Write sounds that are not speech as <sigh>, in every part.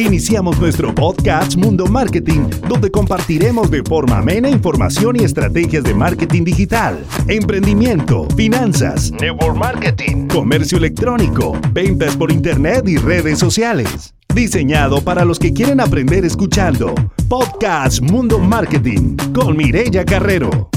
Iniciamos nuestro podcast Mundo Marketing, donde compartiremos de forma amena información y estrategias de marketing digital, emprendimiento, finanzas, network marketing, comercio electrónico, ventas por internet y redes sociales. Diseñado para los que quieren aprender escuchando. Podcast Mundo Marketing con Mirella Carrero.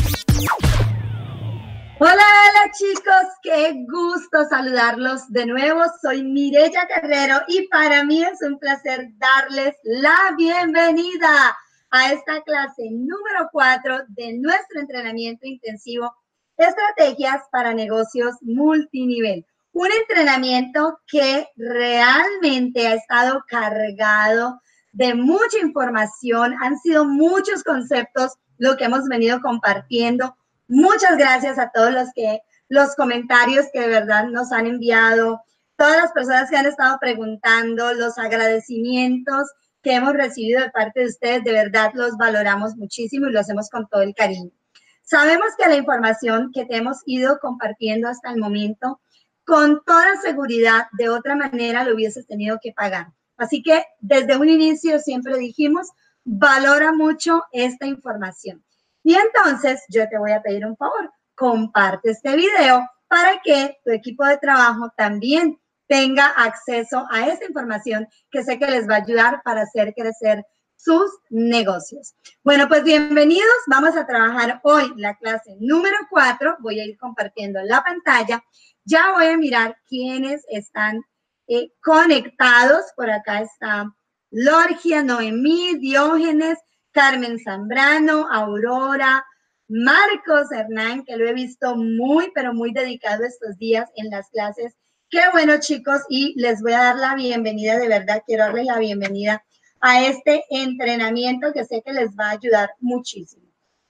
Hola, hola chicos, qué gusto saludarlos de nuevo. Soy Mirella Carrero y para mí es un placer darles la bienvenida a esta clase número 4 de nuestro entrenamiento intensivo Estrategias para negocios multinivel. Un entrenamiento que realmente ha estado cargado de mucha información, han sido muchos conceptos lo que hemos venido compartiendo Muchas gracias a todos los que los comentarios que de verdad nos han enviado, todas las personas que han estado preguntando, los agradecimientos que hemos recibido de parte de ustedes, de verdad los valoramos muchísimo y lo hacemos con todo el cariño. Sabemos que la información que te hemos ido compartiendo hasta el momento, con toda seguridad, de otra manera lo hubieses tenido que pagar. Así que desde un inicio siempre dijimos, valora mucho esta información. Y entonces yo te voy a pedir un favor, comparte este video para que tu equipo de trabajo también tenga acceso a esta información que sé que les va a ayudar para hacer crecer sus negocios. Bueno, pues bienvenidos. Vamos a trabajar hoy la clase número 4. Voy a ir compartiendo la pantalla. Ya voy a mirar quiénes están eh, conectados. Por acá está Lorgia, Noemí, Diógenes, Carmen Zambrano, Aurora, Marcos Hernán, que lo he visto muy, pero muy dedicado estos días en las clases. Qué bueno, chicos, y les voy a dar la bienvenida, de verdad, quiero darles la bienvenida a este entrenamiento que sé que les va a ayudar muchísimo.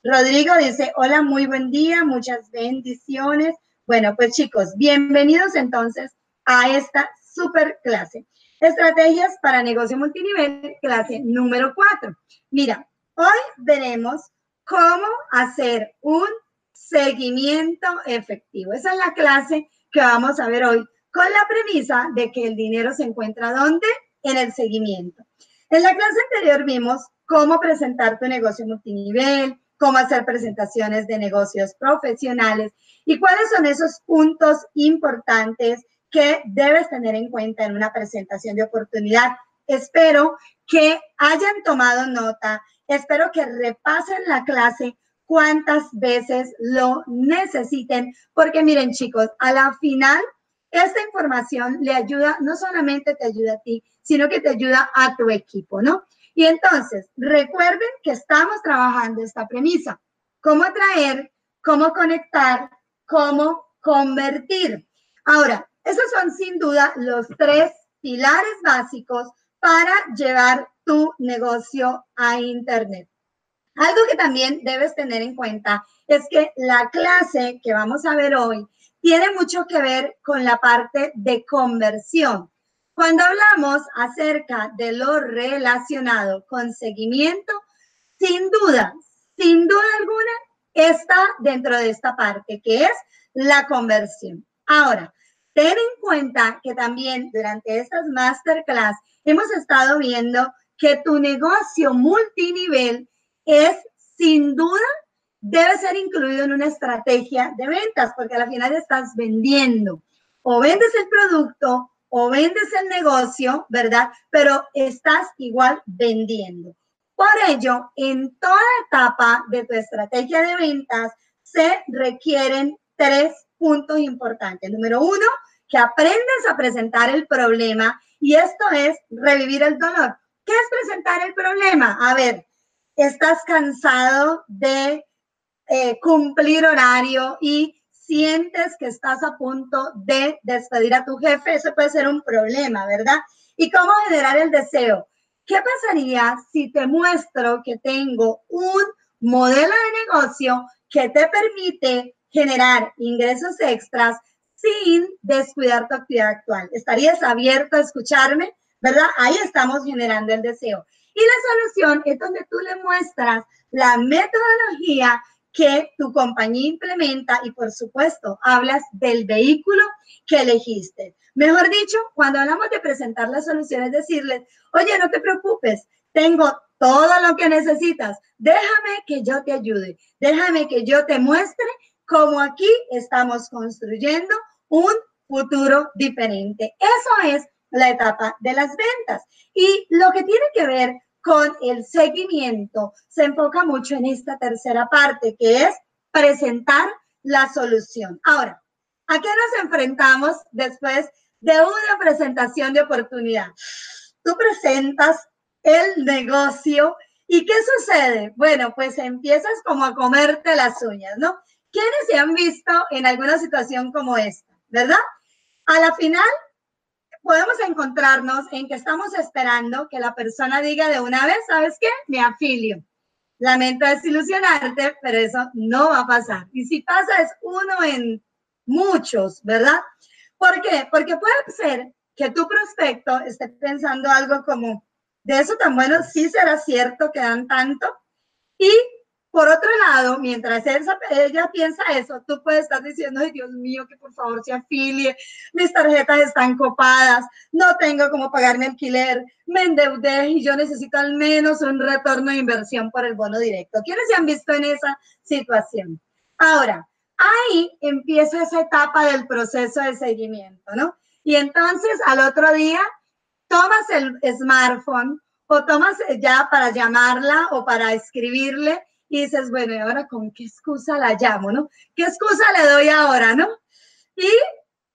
Rodrigo dice, hola, muy buen día, muchas bendiciones. Bueno, pues chicos, bienvenidos entonces a esta super clase. Estrategias para negocio multinivel, clase número 4. Mira, Hoy veremos cómo hacer un seguimiento efectivo. Esa es la clase que vamos a ver hoy con la premisa de que el dinero se encuentra ¿dónde? En el seguimiento. En la clase anterior vimos cómo presentar tu negocio multinivel, cómo hacer presentaciones de negocios profesionales y cuáles son esos puntos importantes que debes tener en cuenta en una presentación de oportunidad. Espero que hayan tomado nota Espero que repasen la clase cuantas veces lo necesiten, porque miren chicos, a la final, esta información le ayuda, no solamente te ayuda a ti, sino que te ayuda a tu equipo, ¿no? Y entonces, recuerden que estamos trabajando esta premisa, cómo atraer, cómo conectar, cómo convertir. Ahora, esos son sin duda los tres pilares básicos para llevar tu negocio a Internet. Algo que también debes tener en cuenta es que la clase que vamos a ver hoy tiene mucho que ver con la parte de conversión. Cuando hablamos acerca de lo relacionado con seguimiento, sin duda, sin duda alguna, está dentro de esta parte que es la conversión. Ahora, ten en cuenta que también durante estas masterclass hemos estado viendo que tu negocio multinivel es sin duda debe ser incluido en una estrategia de ventas, porque al final estás vendiendo. O vendes el producto o vendes el negocio, ¿verdad? Pero estás igual vendiendo. Por ello, en toda etapa de tu estrategia de ventas se requieren tres puntos importantes. Número uno, que aprendas a presentar el problema y esto es revivir el dolor. ¿Qué es presentar el problema? A ver, estás cansado de eh, cumplir horario y sientes que estás a punto de despedir a tu jefe, eso puede ser un problema, ¿verdad? ¿Y cómo generar el deseo? ¿Qué pasaría si te muestro que tengo un modelo de negocio que te permite generar ingresos extras sin descuidar tu actividad actual? ¿Estarías abierto a escucharme? ¿verdad? Ahí estamos generando el deseo. Y la solución es donde tú le muestras la metodología que tu compañía implementa y por supuesto hablas del vehículo que elegiste. Mejor dicho, cuando hablamos de presentar las soluciones, decirles, oye, no te preocupes, tengo todo lo que necesitas, déjame que yo te ayude, déjame que yo te muestre cómo aquí estamos construyendo un futuro diferente. Eso es la etapa de las ventas. Y lo que tiene que ver con el seguimiento se enfoca mucho en esta tercera parte, que es presentar la solución. Ahora, ¿a qué nos enfrentamos después de una presentación de oportunidad? Tú presentas el negocio y ¿qué sucede? Bueno, pues empiezas como a comerte las uñas, ¿no? ¿Quiénes se han visto en alguna situación como esta, verdad? A la final podemos encontrarnos en que estamos esperando que la persona diga de una vez, ¿sabes qué? Me afilio. Lamento desilusionarte, pero eso no va a pasar. Y si pasa es uno en muchos, ¿verdad? ¿Por qué? Porque puede ser que tu prospecto esté pensando algo como, de eso tan bueno, sí será cierto que dan tanto. Y por otro lado, mientras ella piensa eso, tú puedes estar diciendo, ay Dios mío, que por favor se afilie, mis tarjetas están copadas, no tengo cómo pagar mi alquiler, me endeudé y yo necesito al menos un retorno de inversión por el bono directo. ¿Quiénes se han visto en esa situación? Ahora, ahí empieza esa etapa del proceso de seguimiento, ¿no? Y entonces al otro día tomas el smartphone o tomas ya para llamarla o para escribirle y dices, bueno, ¿y ahora con qué excusa la llamo, no? ¿Qué excusa le doy ahora, no? Y,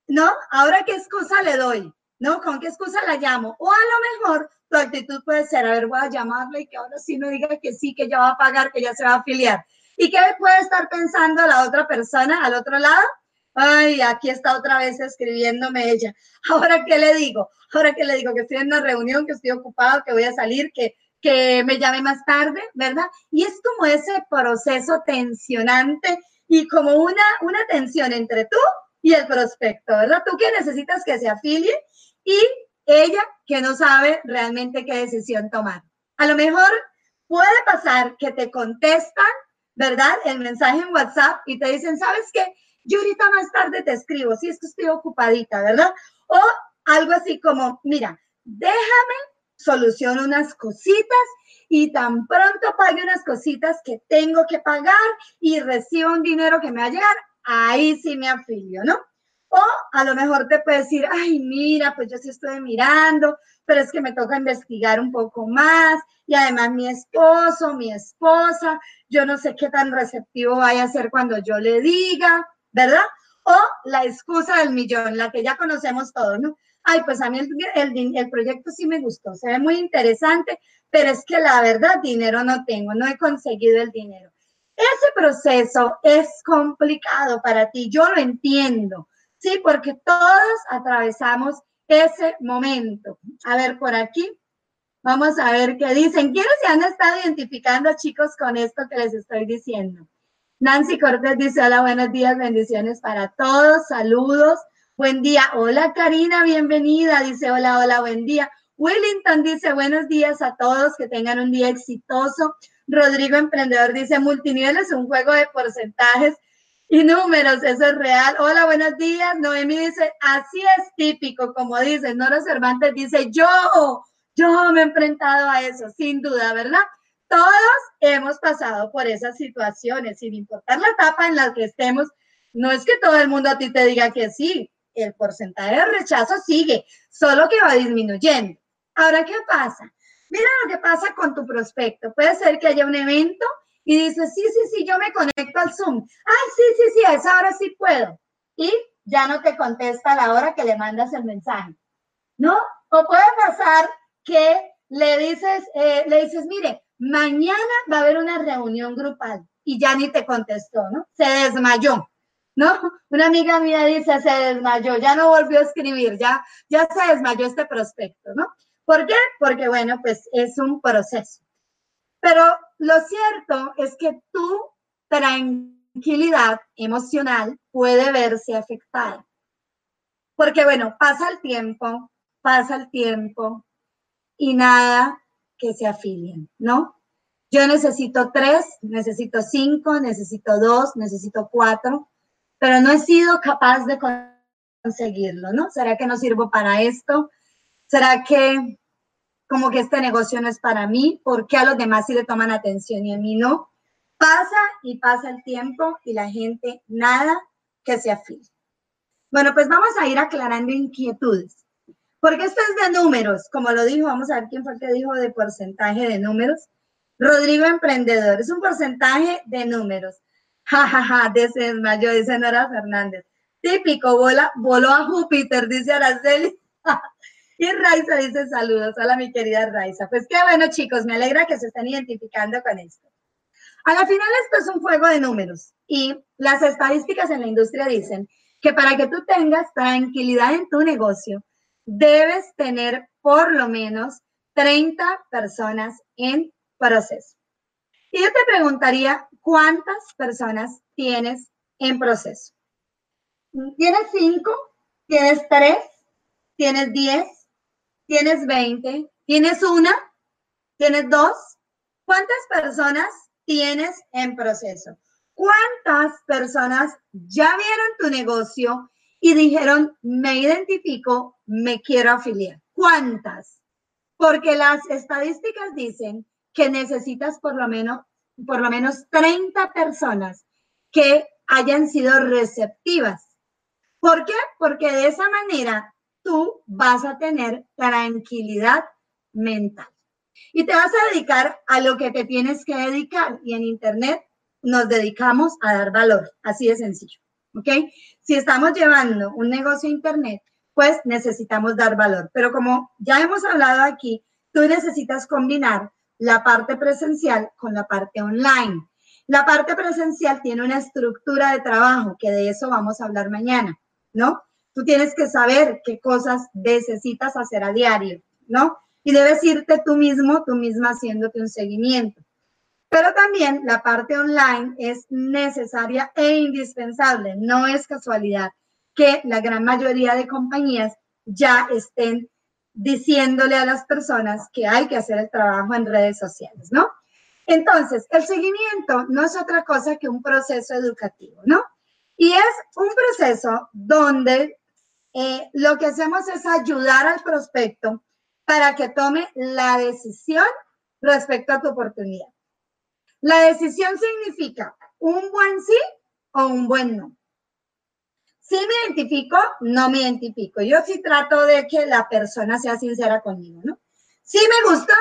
¿no? Ahora, ¿qué excusa le doy? ¿No? ¿Con qué excusa la llamo? O a lo mejor tu actitud puede ser, a ver, voy a llamarle y que ahora sí me diga que sí, que ya va a pagar, que ya se va a afiliar. ¿Y qué puede estar pensando la otra persona al otro lado? Ay, aquí está otra vez escribiéndome ella. Ahora, ¿qué le digo? Ahora, ¿qué le digo? Que estoy en una reunión, que estoy ocupado, que voy a salir, que, que me llame más tarde, ¿verdad? Y es como ese proceso tensionante y como una, una tensión entre tú y el prospecto, ¿verdad? Tú que necesitas que se afilie y ella que no sabe realmente qué decisión tomar. A lo mejor puede pasar que te contestan, ¿verdad? El mensaje en WhatsApp y te dicen, ¿sabes qué? Yo ahorita más tarde te escribo, si es que estoy ocupadita, ¿verdad? O algo así como, mira, déjame soluciono unas cositas y tan pronto pague unas cositas que tengo que pagar y recibo un dinero que me va a llegar, ahí sí me afilio, ¿no? O a lo mejor te puede decir, ay, mira, pues yo sí estoy mirando, pero es que me toca investigar un poco más y además mi esposo, mi esposa, yo no sé qué tan receptivo vaya a ser cuando yo le diga, ¿verdad? O la excusa del millón, la que ya conocemos todos, ¿no? Ay, pues a mí el, el, proyecto sí me gustó, se ve muy interesante, pero es que la verdad dinero no tengo, no he conseguido el dinero. Ese proceso es complicado para ti, yo lo entiendo, ¿sí? Porque todos atravesamos ese momento. A ver, por aquí, vamos a ver qué dicen. ¿Quiénes se han estado identificando, chicos, con esto que les estoy diciendo? Nancy Cortés dice, hola, buenos días, bendiciones para todos, saludos. Buen día. Hola Karina, bienvenida. Dice hola, hola, buen día. Wellington dice buenos días a todos, que tengan un día exitoso. Rodrigo Emprendedor dice multinivel es un juego de porcentajes y números, eso es real. Hola, buenos días. Noemi dice, así es típico, como dice. Nora Cervantes dice, yo, yo me he enfrentado a eso, sin duda, ¿verdad? Todos hemos pasado por esas situaciones, sin importar la etapa en la que estemos. No es que todo el mundo a ti te diga que sí, el porcentaje de rechazo sigue, solo que va disminuyendo. Ahora, ¿qué pasa? Mira lo que pasa con tu prospecto. Puede ser que haya un evento y dices, sí, sí, sí, yo me conecto al Zoom. Ay, sí, sí, sí, a esa hora sí puedo. Y ya no te contesta a la hora que le mandas el mensaje. ¿No? O puede pasar que le dices, eh, le dices, mire, mañana va a haber una reunión grupal y ya ni te contestó, ¿no? Se desmayó. ¿No? Una amiga mía dice, se desmayó, ya no volvió a escribir, ya, ya se desmayó este prospecto, ¿no? ¿Por qué? Porque, bueno, pues es un proceso. Pero lo cierto es que tu tranquilidad emocional puede verse afectada. Porque, bueno, pasa el tiempo, pasa el tiempo y nada que se afilien, ¿no? Yo necesito tres, necesito cinco, necesito dos, necesito cuatro, pero no he sido capaz de conseguirlo, ¿no? ¿Será que no sirvo para esto? ¿Será que como que este negocio no es para mí? ¿Por qué a los demás sí le toman atención y a mí no? Pasa y pasa el tiempo y la gente nada que se afile. Bueno, pues vamos a ir aclarando inquietudes. Porque esto es de números, como lo dijo, vamos a ver quién fue el que dijo de porcentaje de números. Rodrigo Emprendedor, es un porcentaje de números. Ja, ja, ja, desmayó, dice Nora Fernández. Típico, bola, voló a Júpiter, dice Araceli. <laughs> y Raiza dice saludos. Hola, mi querida Raiza. Pues qué bueno, chicos, me alegra que se estén identificando con esto. A la final, esto es un juego de números y las estadísticas en la industria dicen que para que tú tengas tranquilidad en tu negocio, debes tener por lo menos 30 personas en proceso. Y yo te preguntaría, ¿cuántas personas tienes en proceso? ¿Tienes 5? ¿Tienes 3? ¿Tienes 10? ¿Tienes 20? ¿Tienes una? ¿Tienes dos? ¿Cuántas personas tienes en proceso? ¿Cuántas personas ya vieron tu negocio y dijeron, me identifico, me quiero afiliar. ¿Cuántas? Porque las estadísticas dicen que necesitas por lo menos, por lo menos 30 personas que hayan sido receptivas. ¿Por qué? Porque de esa manera tú vas a tener tranquilidad mental. Y te vas a dedicar a lo que te tienes que dedicar. Y en Internet nos dedicamos a dar valor. Así de sencillo. ¿Ok? Si estamos llevando un negocio a Internet, pues necesitamos dar valor. Pero como ya hemos hablado aquí, tú necesitas combinar la parte presencial con la parte online. La parte presencial tiene una estructura de trabajo, que de eso vamos a hablar mañana, ¿no? Tú tienes que saber qué cosas necesitas hacer a diario, ¿no? Y debes irte tú mismo, tú misma haciéndote un seguimiento. Pero también la parte online es necesaria e indispensable. No es casualidad que la gran mayoría de compañías ya estén diciéndole a las personas que hay que hacer el trabajo en redes sociales, ¿no? Entonces, el seguimiento no es otra cosa que un proceso educativo, ¿no? Y es un proceso donde eh, lo que hacemos es ayudar al prospecto para que tome la decisión respecto a tu oportunidad. La decisión significa un buen sí o un buen no. Si me identifico, no me identifico. Yo sí trato de que la persona sea sincera conmigo, ¿no? Si me gustó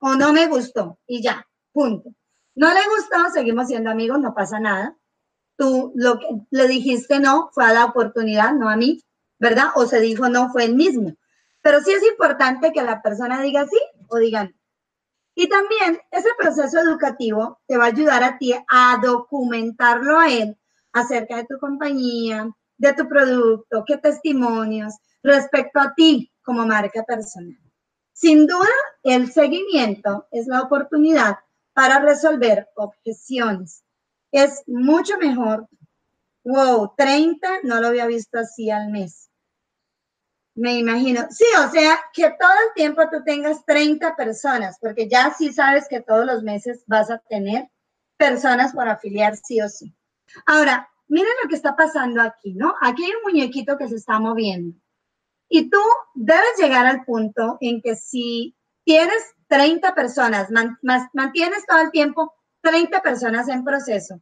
o no me gustó y ya, punto. No le gustó, seguimos siendo amigos, no pasa nada. Tú lo que le dijiste no fue a la oportunidad, no a mí, ¿verdad? O se dijo no fue el mismo. Pero sí es importante que la persona diga sí o diga no. Y también ese proceso educativo te va a ayudar a ti a documentarlo a él acerca de tu compañía, de tu producto, qué testimonios respecto a ti como marca personal. Sin duda, el seguimiento es la oportunidad para resolver objeciones. Es mucho mejor. Wow, 30, no lo había visto así al mes. Me imagino. Sí, o sea, que todo el tiempo tú tengas 30 personas, porque ya sí sabes que todos los meses vas a tener personas por afiliar sí o sí. Ahora, miren lo que está pasando aquí, ¿no? Aquí hay un muñequito que se está moviendo. Y tú debes llegar al punto en que si tienes 30 personas, mantienes todo el tiempo 30 personas en proceso,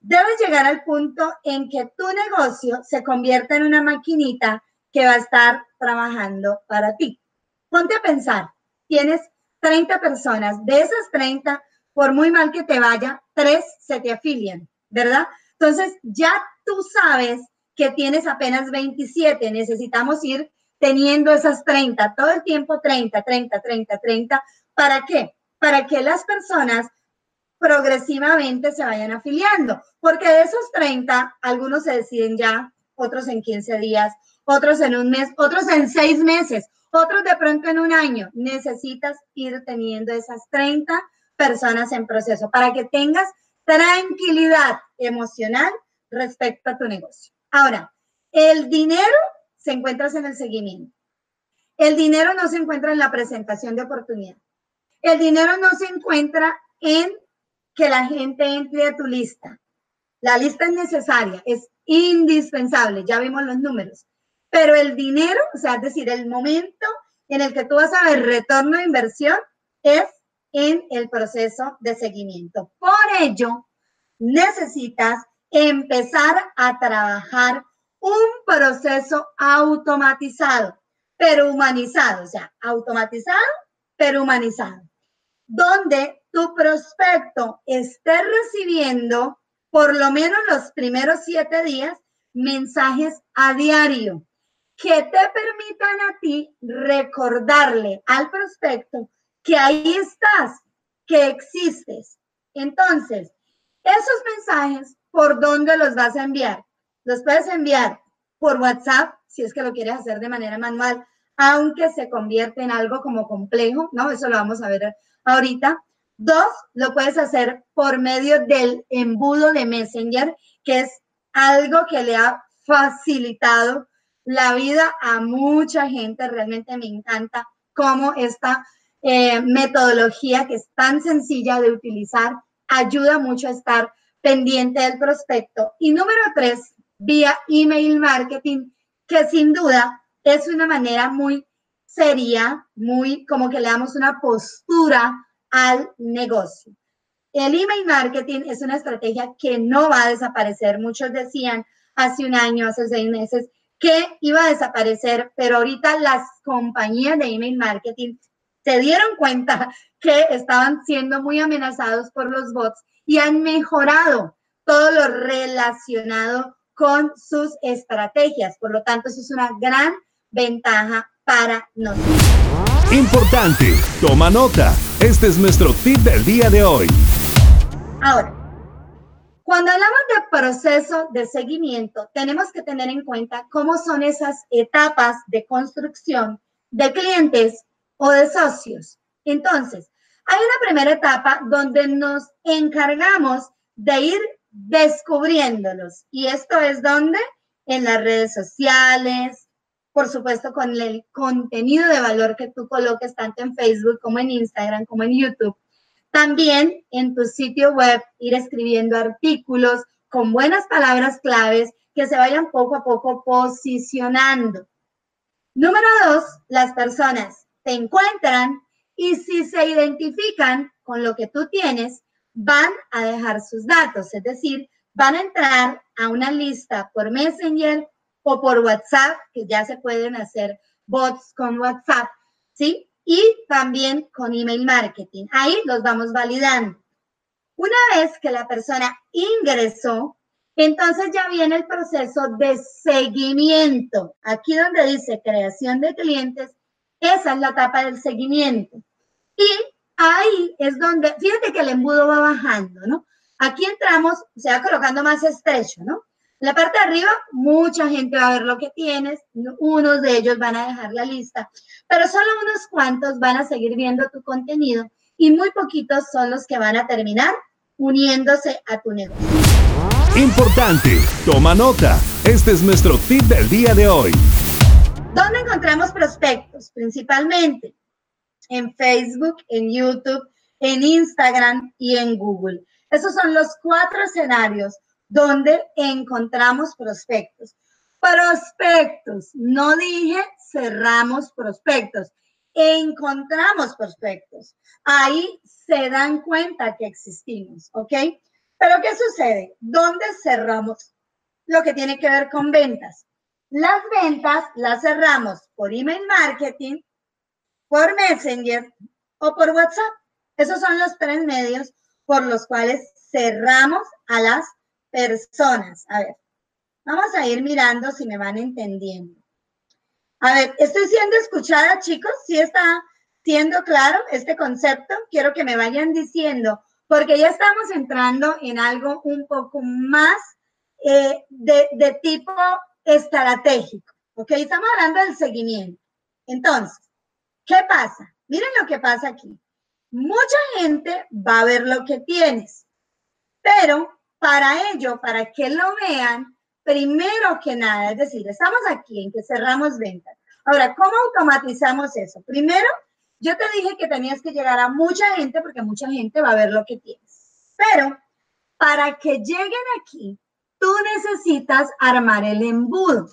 debes llegar al punto en que tu negocio se convierta en una maquinita que va a estar trabajando para ti. Ponte a pensar, tienes 30 personas, de esas 30, por muy mal que te vaya, tres se te afilian, ¿verdad? Entonces, ya tú sabes que tienes apenas 27, necesitamos ir teniendo esas 30, todo el tiempo 30, 30, 30, 30. ¿Para qué? Para que las personas progresivamente se vayan afiliando, porque de esos 30, algunos se deciden ya, otros en 15 días, otros en un mes, otros en seis meses, otros de pronto en un año. Necesitas ir teniendo esas 30 personas en proceso para que tengas tranquilidad emocional respecto a tu negocio. Ahora, el dinero se encuentra en el seguimiento. El dinero no se encuentra en la presentación de oportunidad. El dinero no se encuentra en que la gente entre a tu lista. La lista es necesaria, es indispensable, ya vimos los números. Pero el dinero, o sea, es decir, el momento en el que tú vas a ver retorno de inversión es en el proceso de seguimiento. Por ello, necesitas empezar a trabajar un proceso automatizado, pero humanizado, o sea, automatizado, pero humanizado, donde tu prospecto esté recibiendo por lo menos los primeros siete días mensajes a diario que te permitan a ti recordarle al prospecto que ahí estás, que existes. Entonces, esos mensajes, ¿por dónde los vas a enviar? Los puedes enviar por WhatsApp, si es que lo quieres hacer de manera manual, aunque se convierte en algo como complejo, ¿no? Eso lo vamos a ver ahorita. Dos, lo puedes hacer por medio del embudo de Messenger, que es algo que le ha facilitado la vida a mucha gente. Realmente me encanta cómo esta eh, metodología, que es tan sencilla de utilizar, ayuda mucho a estar pendiente del prospecto. Y número tres, vía email marketing, que sin duda es una manera muy seria, muy como que le damos una postura al negocio. El email marketing es una estrategia que no va a desaparecer. Muchos decían hace un año, hace seis meses, que iba a desaparecer, pero ahorita las compañías de email marketing se dieron cuenta que estaban siendo muy amenazados por los bots y han mejorado todo lo relacionado con sus estrategias. Por lo tanto, eso es una gran ventaja para nosotros. Importante, toma nota. Este es nuestro tip del día de hoy. Ahora, cuando hablamos de proceso de seguimiento, tenemos que tener en cuenta cómo son esas etapas de construcción de clientes o de socios. Entonces, hay una primera etapa donde nos encargamos de ir descubriéndolos. Y esto es donde en las redes sociales, por supuesto con el contenido de valor que tú coloques tanto en Facebook como en Instagram como en YouTube. También en tu sitio web ir escribiendo artículos con buenas palabras claves que se vayan poco a poco posicionando. Número dos, las personas te encuentran y si se identifican con lo que tú tienes, van a dejar sus datos, es decir, van a entrar a una lista por Messenger o por WhatsApp, que ya se pueden hacer bots con WhatsApp, ¿sí? Y también con email marketing. Ahí los vamos validando. Una vez que la persona ingresó, entonces ya viene el proceso de seguimiento. Aquí donde dice creación de clientes, esa es la etapa del seguimiento. Y ahí es donde, fíjate que el embudo va bajando, ¿no? Aquí entramos, se va colocando más estrecho, ¿no? En la parte de arriba, mucha gente va a ver lo que tienes, unos de ellos van a dejar la lista, pero solo unos cuantos van a seguir viendo tu contenido y muy poquitos son los que van a terminar uniéndose a tu negocio. Importante, toma nota. Este es nuestro tip del día de hoy. ¿Dónde encontramos prospectos? Principalmente en Facebook, en YouTube, en Instagram y en Google. Esos son los cuatro escenarios donde encontramos prospectos. Prospectos, no dije cerramos prospectos, encontramos prospectos. Ahí se dan cuenta que existimos, ¿ok? Pero ¿qué sucede? ¿Dónde cerramos lo que tiene que ver con ventas? Las ventas las cerramos por email marketing, por Messenger o por WhatsApp. Esos son los tres medios por los cuales cerramos a las personas. A ver, vamos a ir mirando si me van entendiendo. A ver, ¿estoy siendo escuchada, chicos? ¿Sí está siendo claro este concepto? Quiero que me vayan diciendo, porque ya estamos entrando en algo un poco más eh, de, de tipo estratégico. ¿Ok? Estamos hablando del seguimiento. Entonces, ¿Qué pasa? Miren lo que pasa aquí. Mucha gente va a ver lo que tienes, pero para ello, para que lo vean, primero que nada, es decir, estamos aquí en que cerramos ventas. Ahora, ¿cómo automatizamos eso? Primero, yo te dije que tenías que llegar a mucha gente porque mucha gente va a ver lo que tienes. Pero para que lleguen aquí, tú necesitas armar el embudo.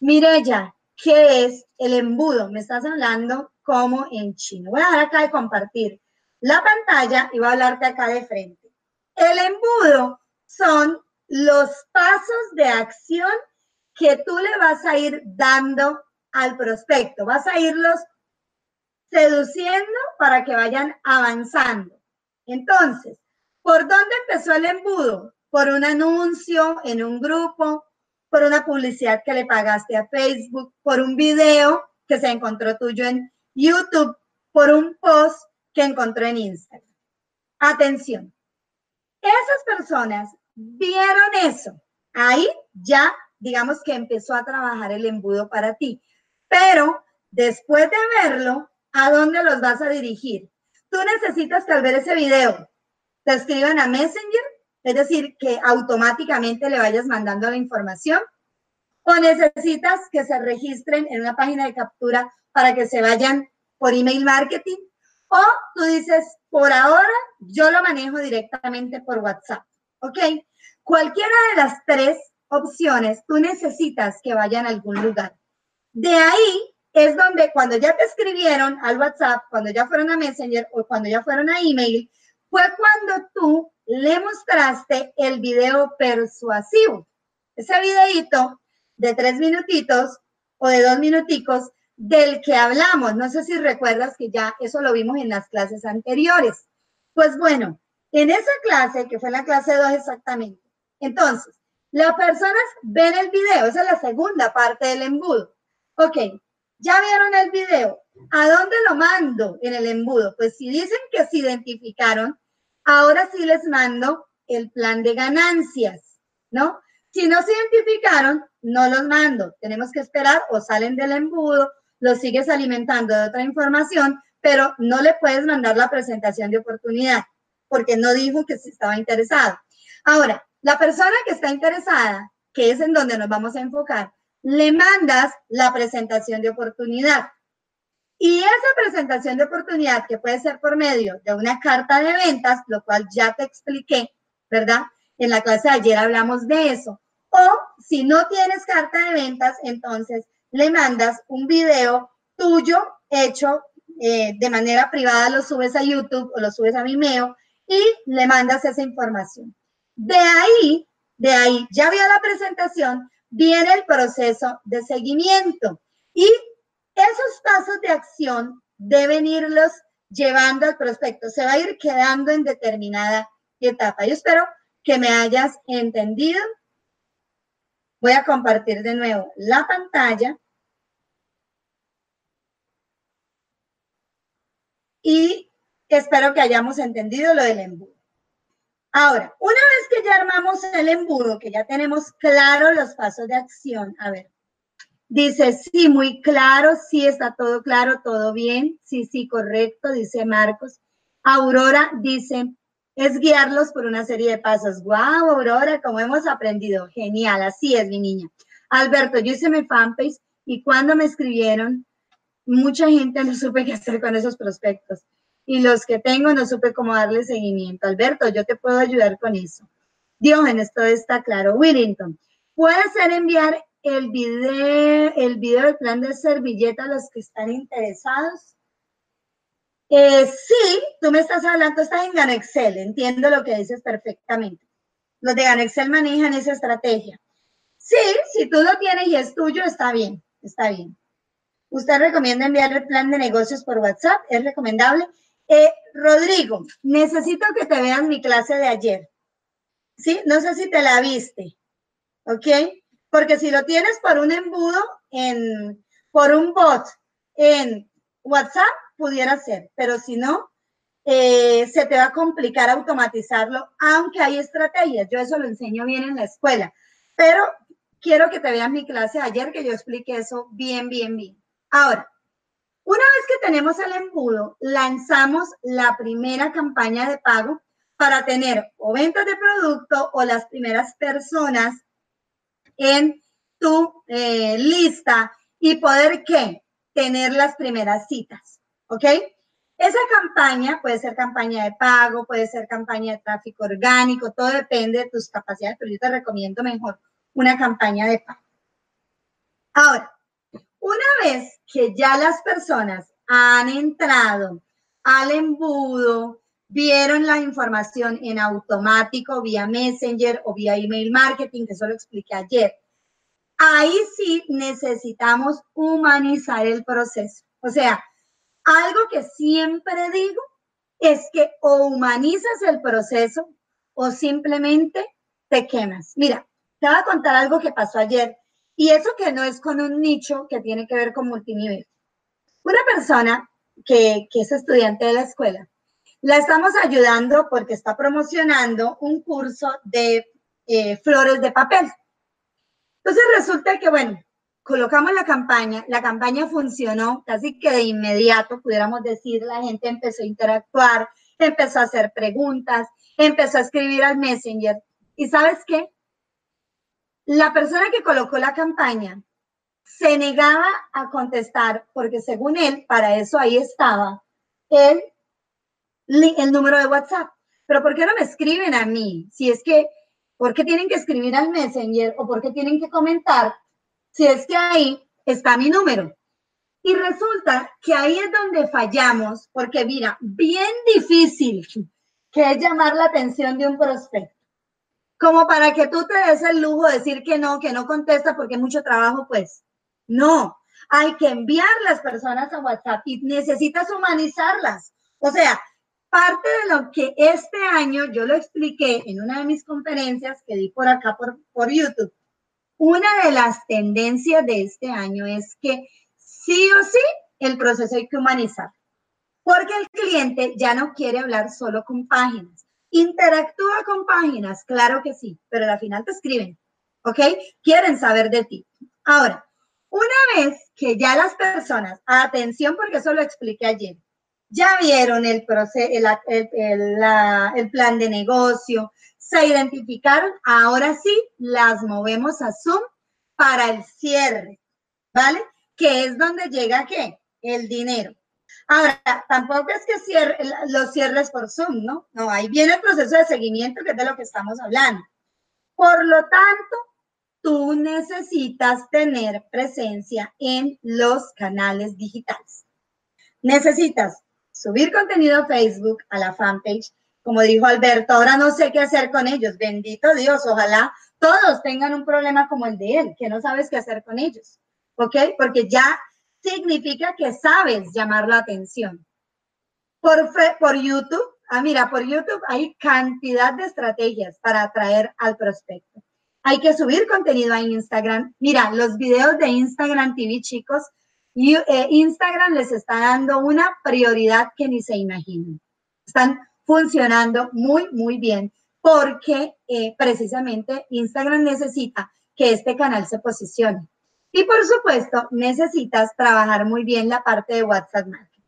Mirella, ¿qué es el embudo? Me estás hablando como en chino. Voy a dar acá de compartir la pantalla y voy a hablarte acá de frente. El embudo son los pasos de acción que tú le vas a ir dando al prospecto. Vas a irlos seduciendo para que vayan avanzando. Entonces, ¿por dónde empezó el embudo? Por un anuncio en un grupo, por una publicidad que le pagaste a Facebook, por un video que se encontró tuyo en YouTube, por un post que encontró en Instagram. Atención, esas personas vieron eso. Ahí ya, digamos que empezó a trabajar el embudo para ti. Pero después de verlo, ¿a dónde los vas a dirigir? Tú necesitas que al ver ese video te escriban a Messenger, es decir, que automáticamente le vayas mandando la información, o necesitas que se registren en una página de captura para que se vayan por email marketing, o tú dices, por ahora yo lo manejo directamente por WhatsApp, ¿ok? Cualquiera de las tres opciones, tú necesitas que vayan a algún lugar. De ahí es donde cuando ya te escribieron al WhatsApp, cuando ya fueron a Messenger o cuando ya fueron a email, fue cuando tú le mostraste el video persuasivo. Ese videito de tres minutitos o de dos minuticos del que hablamos. No sé si recuerdas que ya eso lo vimos en las clases anteriores. Pues bueno, en esa clase, que fue la clase 2 exactamente, entonces, las personas ven el video, esa es la segunda parte del embudo. Ok, ya vieron el video. ¿A dónde lo mando en el embudo? Pues si dicen que se identificaron, ahora sí les mando el plan de ganancias, ¿no? Si no se identificaron, no los mando. Tenemos que esperar o salen del embudo, los sigues alimentando de otra información, pero no le puedes mandar la presentación de oportunidad porque no dijo que se estaba interesado. Ahora, la persona que está interesada, que es en donde nos vamos a enfocar, le mandas la presentación de oportunidad. Y esa presentación de oportunidad, que puede ser por medio de una carta de ventas, lo cual ya te expliqué, ¿verdad? En la clase de ayer hablamos de eso. O si no tienes carta de ventas, entonces le mandas un video tuyo hecho eh, de manera privada, lo subes a YouTube o lo subes a Vimeo y le mandas esa información. De ahí, de ahí, ya vio la presentación, viene el proceso de seguimiento y esos pasos de acción deben irlos llevando al prospecto. Se va a ir quedando en determinada etapa. Yo espero que me hayas entendido. Voy a compartir de nuevo la pantalla. Y espero que hayamos entendido lo del embudo. Ahora, una vez que ya armamos el embudo, que ya tenemos claro los pasos de acción, a ver, dice, sí, muy claro, sí, está todo claro, todo bien, sí, sí, correcto, dice Marcos. Aurora dice, es guiarlos por una serie de pasos. Wow, Aurora, como hemos aprendido, genial, así es mi niña. Alberto, yo hice mi fanpage y cuando me escribieron, mucha gente no <laughs> supe qué hacer con esos prospectos y los que tengo no supe cómo darle seguimiento. Alberto, yo te puedo ayudar con eso. Diógenes, todo está claro. Willington, ¿puede ser enviar el video, el video del plan de servilleta a los que están interesados? Eh, sí, tú me estás hablando, estás en Ganexcel, entiendo lo que dices perfectamente. Los de Ganexcel manejan esa estrategia. Sí, si tú lo tienes y es tuyo, está bien, está bien. ¿Usted recomienda enviar el plan de negocios por WhatsApp? ¿Es recomendable? Eh, Rodrigo, necesito que te vean mi clase de ayer. ¿Sí? No sé si te la viste. ¿Ok? Porque si lo tienes por un embudo, en, por un bot en WhatsApp, pudiera ser. Pero si no, eh, se te va a complicar automatizarlo, aunque hay estrategias. Yo eso lo enseño bien en la escuela. Pero quiero que te vean mi clase de ayer, que yo expliqué eso bien, bien, bien. Ahora, una vez que tenemos el embudo, lanzamos la primera campaña de pago para tener o ventas de producto o las primeras personas en tu eh, lista y poder ¿qué? tener las primeras citas. ¿Ok? Esa campaña puede ser campaña de pago, puede ser campaña de tráfico orgánico, todo depende de tus capacidades, pero yo te recomiendo mejor una campaña de pago. Ahora, una vez que ya las personas han entrado al embudo, vieron la información en automático vía Messenger o vía email marketing, que eso lo expliqué ayer. Ahí sí necesitamos humanizar el proceso. O sea, algo que siempre digo es que o humanizas el proceso o simplemente te quemas. Mira, te voy a contar algo que pasó ayer y eso que no es con un nicho que tiene que ver con multinivel. Una persona que, es estudiante de la escuela, la estamos ayudando porque está promocionando un curso de eh, flores de papel. Entonces resulta que, bueno, colocamos la campaña, la campaña funcionó casi que de inmediato, pudiéramos decir, la gente empezó a interactuar, empezó a hacer preguntas, empezó a escribir al Messenger. ¿Y sabes qué? La persona que colocó la campaña se negaba a contestar porque según él, para eso ahí estaba, el, el número de WhatsApp. Pero ¿por qué no me escriben a mí? Si es que, ¿por qué tienen que escribir al Messenger o por qué tienen que comentar si es que ahí está mi número. Y resulta que ahí es donde fallamos, porque mira, bien difícil que es llamar la atención de un prospecto. Como para que tú te des el lujo de decir que no, que no contesta porque mucho trabajo, pues no. Hay que enviar las personas a WhatsApp y necesitas humanizarlas. O sea, parte de lo que este año yo lo expliqué en una de mis conferencias que di por acá por, por YouTube una de las tendencias de este año es que sí o sí el proceso hay que humanizar, porque el cliente ya no quiere hablar solo con páginas. Interactúa con páginas, claro que sí, pero al final te escriben, ¿ok? Quieren saber de ti. Ahora, una vez que ya las personas, atención porque eso lo expliqué ayer, ya vieron el, proceso, el plan de negocio, se identificaron, ahora sí las movemos a Zoom para el cierre, ¿vale? Que es donde llega qué? El dinero. Ahora, tampoco es que cierre, los cierres por Zoom, ¿no? No, ahí viene el proceso de seguimiento, que es de lo que estamos hablando. Por lo tanto, tú necesitas tener presencia en los canales digitales. Necesitas subir contenido a Facebook, a la fanpage, como dijo Alberto, ahora no sé qué hacer con ellos. Bendito Dios, ojalá todos tengan un problema como el de él, que no sabes qué hacer con ellos. ¿Ok? Porque ya significa que sabes llamar la atención. Por, por YouTube, ah, mira, por YouTube hay cantidad de estrategias para atraer al prospecto. Hay que subir contenido a Instagram. Mira, los videos de Instagram TV, chicos, eh, Instagram les está dando una prioridad que ni se imaginan. Están funcionando muy, muy bien porque eh, precisamente Instagram necesita que este canal se posicione. Y por supuesto, necesitas trabajar muy bien la parte de WhatsApp Marketing.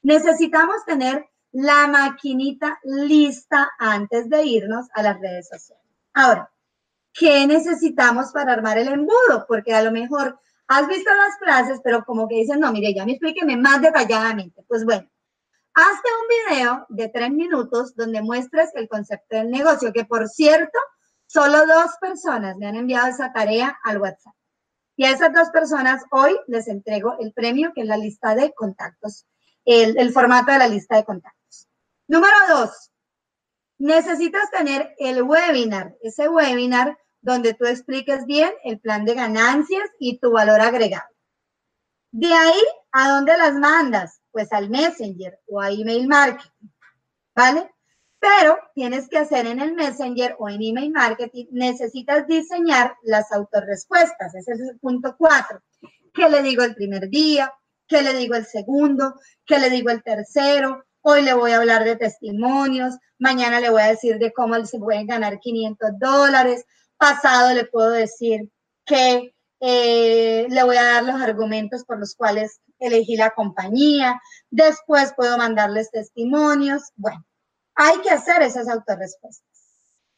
Necesitamos tener la maquinita lista antes de irnos a las redes sociales. Ahora, ¿qué necesitamos para armar el embudo? Porque a lo mejor has visto las clases, pero como que dicen, no, mire, ya me explíqueme más detalladamente. Pues bueno, Hazte un video de tres minutos donde muestres el concepto del negocio, que por cierto, solo dos personas me han enviado esa tarea al WhatsApp. Y a esas dos personas hoy les entrego el premio, que es la lista de contactos, el, el formato de la lista de contactos. Número dos, necesitas tener el webinar, ese webinar donde tú expliques bien el plan de ganancias y tu valor agregado. De ahí, ¿a dónde las mandas? pues al Messenger o a email marketing, ¿vale? Pero tienes que hacer en el Messenger o en email marketing, necesitas diseñar las autorrespuestas, ese es el punto cuatro. ¿Qué le digo el primer día? ¿Qué le digo el segundo? ¿Qué le digo el tercero? Hoy le voy a hablar de testimonios, mañana le voy a decir de cómo se pueden ganar 500 dólares, pasado le puedo decir que eh, le voy a dar los argumentos por los cuales elegí la compañía, después puedo mandarles testimonios. Bueno, hay que hacer esas autorrespuestas.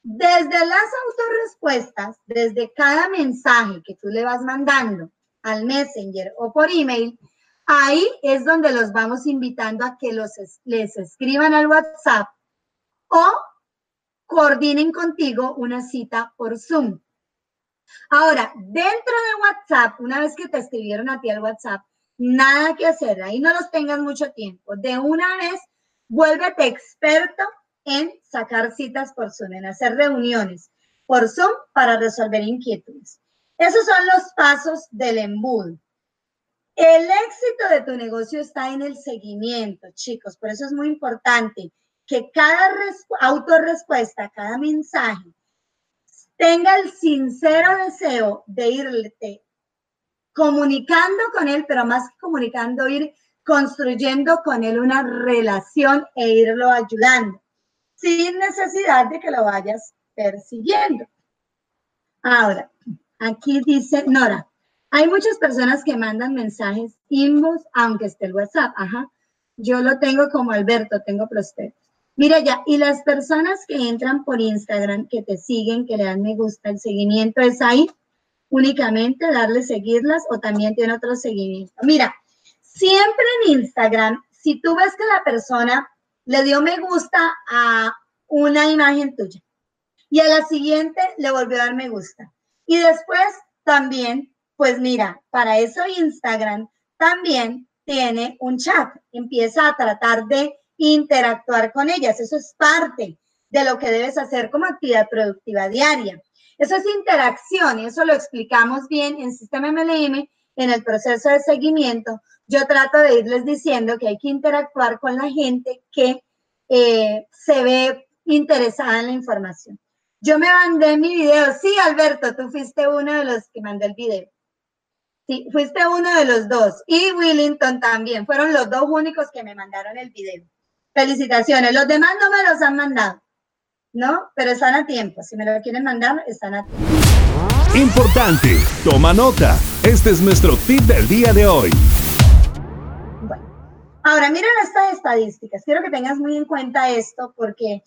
Desde las autorrespuestas, desde cada mensaje que tú le vas mandando al Messenger o por email, Ahí es donde los vamos invitando a que los, les escriban al WhatsApp o coordinen contigo una cita por Zoom. Ahora, dentro de WhatsApp, una vez que te escribieron a ti al WhatsApp, nada que hacer, ahí no los tengas mucho tiempo. De una vez, vuélvete experto en sacar citas por Zoom, en hacer reuniones por Zoom para resolver inquietudes. Esos son los pasos del embudo. El éxito de tu negocio está en el seguimiento, chicos. Por eso es muy importante que cada autorrespuesta, cada mensaje, tenga el sincero deseo de irte comunicando con él, pero más que comunicando, ir construyendo con él una relación e irlo ayudando, sin necesidad de que lo vayas persiguiendo. Ahora, aquí dice Nora, hay muchas personas que mandan mensajes inbox, aunque esté el WhatsApp. Ajá. Yo lo tengo como Alberto, tengo prospectos. Mira ya, y las personas que entran por Instagram, que te siguen, que le dan me gusta, el seguimiento es ahí únicamente darle seguirlas o también tiene otro seguimiento. Mira, siempre en Instagram, si tú ves que la persona le dio me gusta a una imagen tuya y a la siguiente le volvió a dar me gusta y después también, pues mira, para eso Instagram también tiene un chat, empieza a tratar de interactuar con ellas. Eso es parte de lo que debes hacer como actividad productiva diaria. Eso es interacción y eso lo explicamos bien en Sistema MLM en el proceso de seguimiento. Yo trato de irles diciendo que hay que interactuar con la gente que eh, se ve interesada en la información. Yo me mandé mi video. Sí, Alberto, tú fuiste uno de los que mandé el video. Sí, fuiste uno de los dos. Y Willington también. Fueron los dos únicos que me mandaron el video. Felicitaciones. Los demás no me los han mandado, ¿no? Pero están a tiempo. Si me lo quieren mandar, están a tiempo. Importante, toma nota. Este es nuestro tip del día de hoy. Ahora miren estas estadísticas. Quiero que tengas muy en cuenta esto porque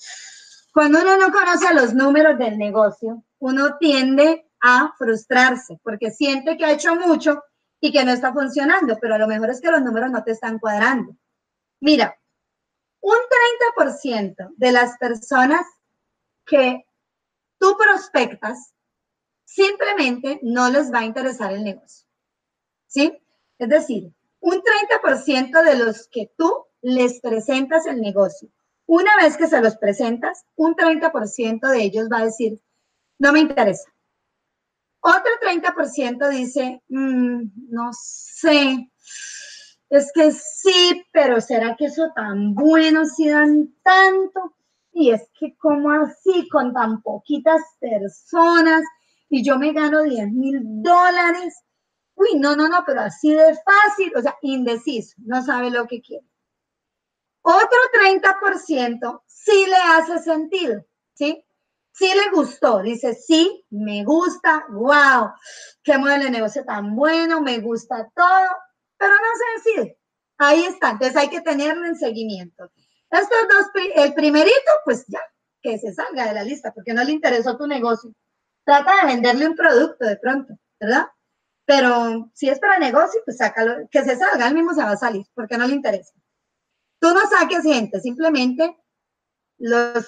cuando uno no conoce los números del negocio, uno tiende a frustrarse porque siente que ha hecho mucho y que no está funcionando, pero a lo mejor es que los números no te están cuadrando. Mira, un 30% de las personas que tú prospectas simplemente no les va a interesar el negocio. ¿Sí? Es decir, un 30% de los que tú les presentas el negocio, una vez que se los presentas, un 30% de ellos va a decir, no me interesa. Otro 30% dice, mm, no sé, es que sí, pero ¿será que eso tan bueno si dan tanto? Y es que como así, con tan poquitas personas, y yo me gano 10 mil dólares. Uy, no, no, no, pero así de fácil, o sea, indeciso, no sabe lo que quiere. Otro 30% sí le hace sentido, ¿sí? Sí le gustó, dice, sí, me gusta, wow, qué modelo de negocio tan bueno, me gusta todo, pero no se decide. Ahí está, entonces hay que tenerlo en seguimiento. Estos dos, el primerito, pues ya, que se salga de la lista, porque no le interesó tu negocio. Trata de venderle un producto de pronto, ¿verdad? Pero si es para negocio, pues sácalo, que se salga, él mismo se va a salir, porque no le interesa. Tú no saques gente, simplemente los,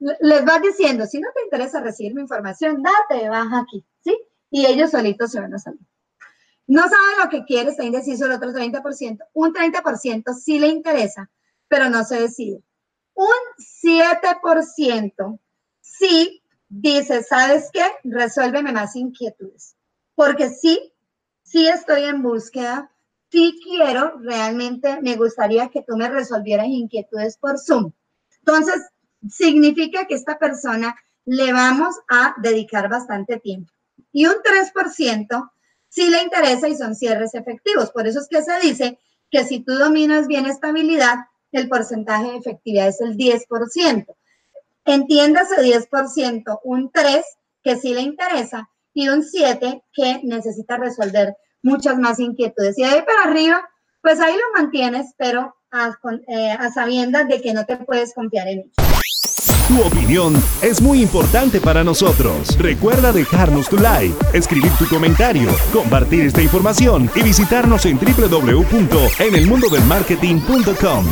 les vas diciendo, si no te interesa recibir mi información, date baja aquí, ¿sí? Y ellos solitos se van a salir. No sabe lo que quiere, está indeciso el otro 30%. Un 30% sí le interesa, pero no se decide. Un 7% sí dice, ¿sabes qué? Resuélveme más inquietudes. Porque sí, sí estoy en búsqueda, sí quiero, realmente me gustaría que tú me resolvieras inquietudes por Zoom. Entonces, significa que esta persona le vamos a dedicar bastante tiempo. Y un 3% sí le interesa y son cierres efectivos. Por eso es que se dice que si tú dominas bien estabilidad, el porcentaje de efectividad es el 10%. Entiéndase 10%, un 3 que sí le interesa y un 7 que necesita resolver muchas más inquietudes. Y de ahí para arriba, pues ahí lo mantienes, pero a, eh, a sabiendas de que no te puedes confiar en ellos. Tu opinión es muy importante para nosotros. Recuerda dejarnos tu like, escribir tu comentario, compartir esta información y visitarnos en www.enelmundodelmarketing.com.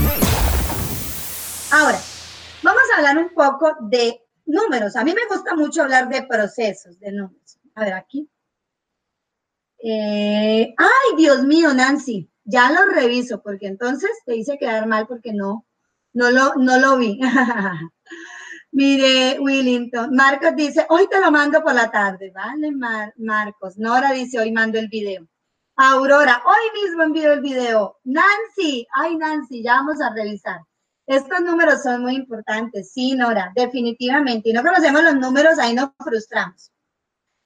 Ahora, vamos a hablar un poco de números. A mí me gusta mucho hablar de procesos, de números. A ver, aquí. Eh, ay, Dios mío, Nancy, ya lo reviso porque entonces te hice quedar mal porque no, no lo, no lo vi. <laughs> Mire, Willington, Marcos dice, hoy te lo mando por la tarde, ¿vale, Marcos? Nora dice, hoy mando el video. Aurora, hoy mismo envío el video. Nancy, ay, Nancy, ya vamos a revisar. Estos números son muy importantes, sí, Nora, definitivamente. Y no conocemos los números, ahí nos frustramos.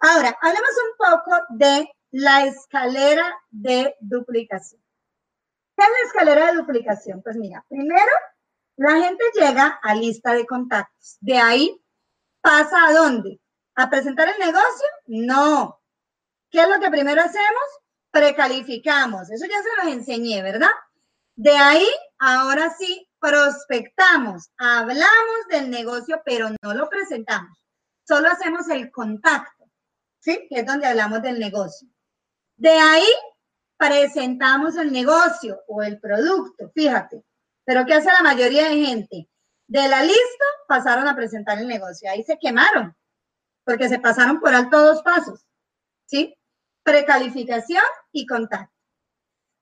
Ahora, hablemos un poco de la escalera de duplicación. ¿Qué es la escalera de duplicación? Pues mira, primero la gente llega a lista de contactos. De ahí pasa a dónde? ¿A presentar el negocio? No. ¿Qué es lo que primero hacemos? Precalificamos. Eso ya se los enseñé, ¿verdad? De ahí, ahora sí, prospectamos. Hablamos del negocio, pero no lo presentamos. Solo hacemos el contacto, ¿sí? Es donde hablamos del negocio. De ahí, presentamos el negocio o el producto. Fíjate, pero ¿qué hace la mayoría de gente? De la lista pasaron a presentar el negocio. Ahí se quemaron, porque se pasaron por alto dos pasos. ¿Sí? Precalificación y contacto.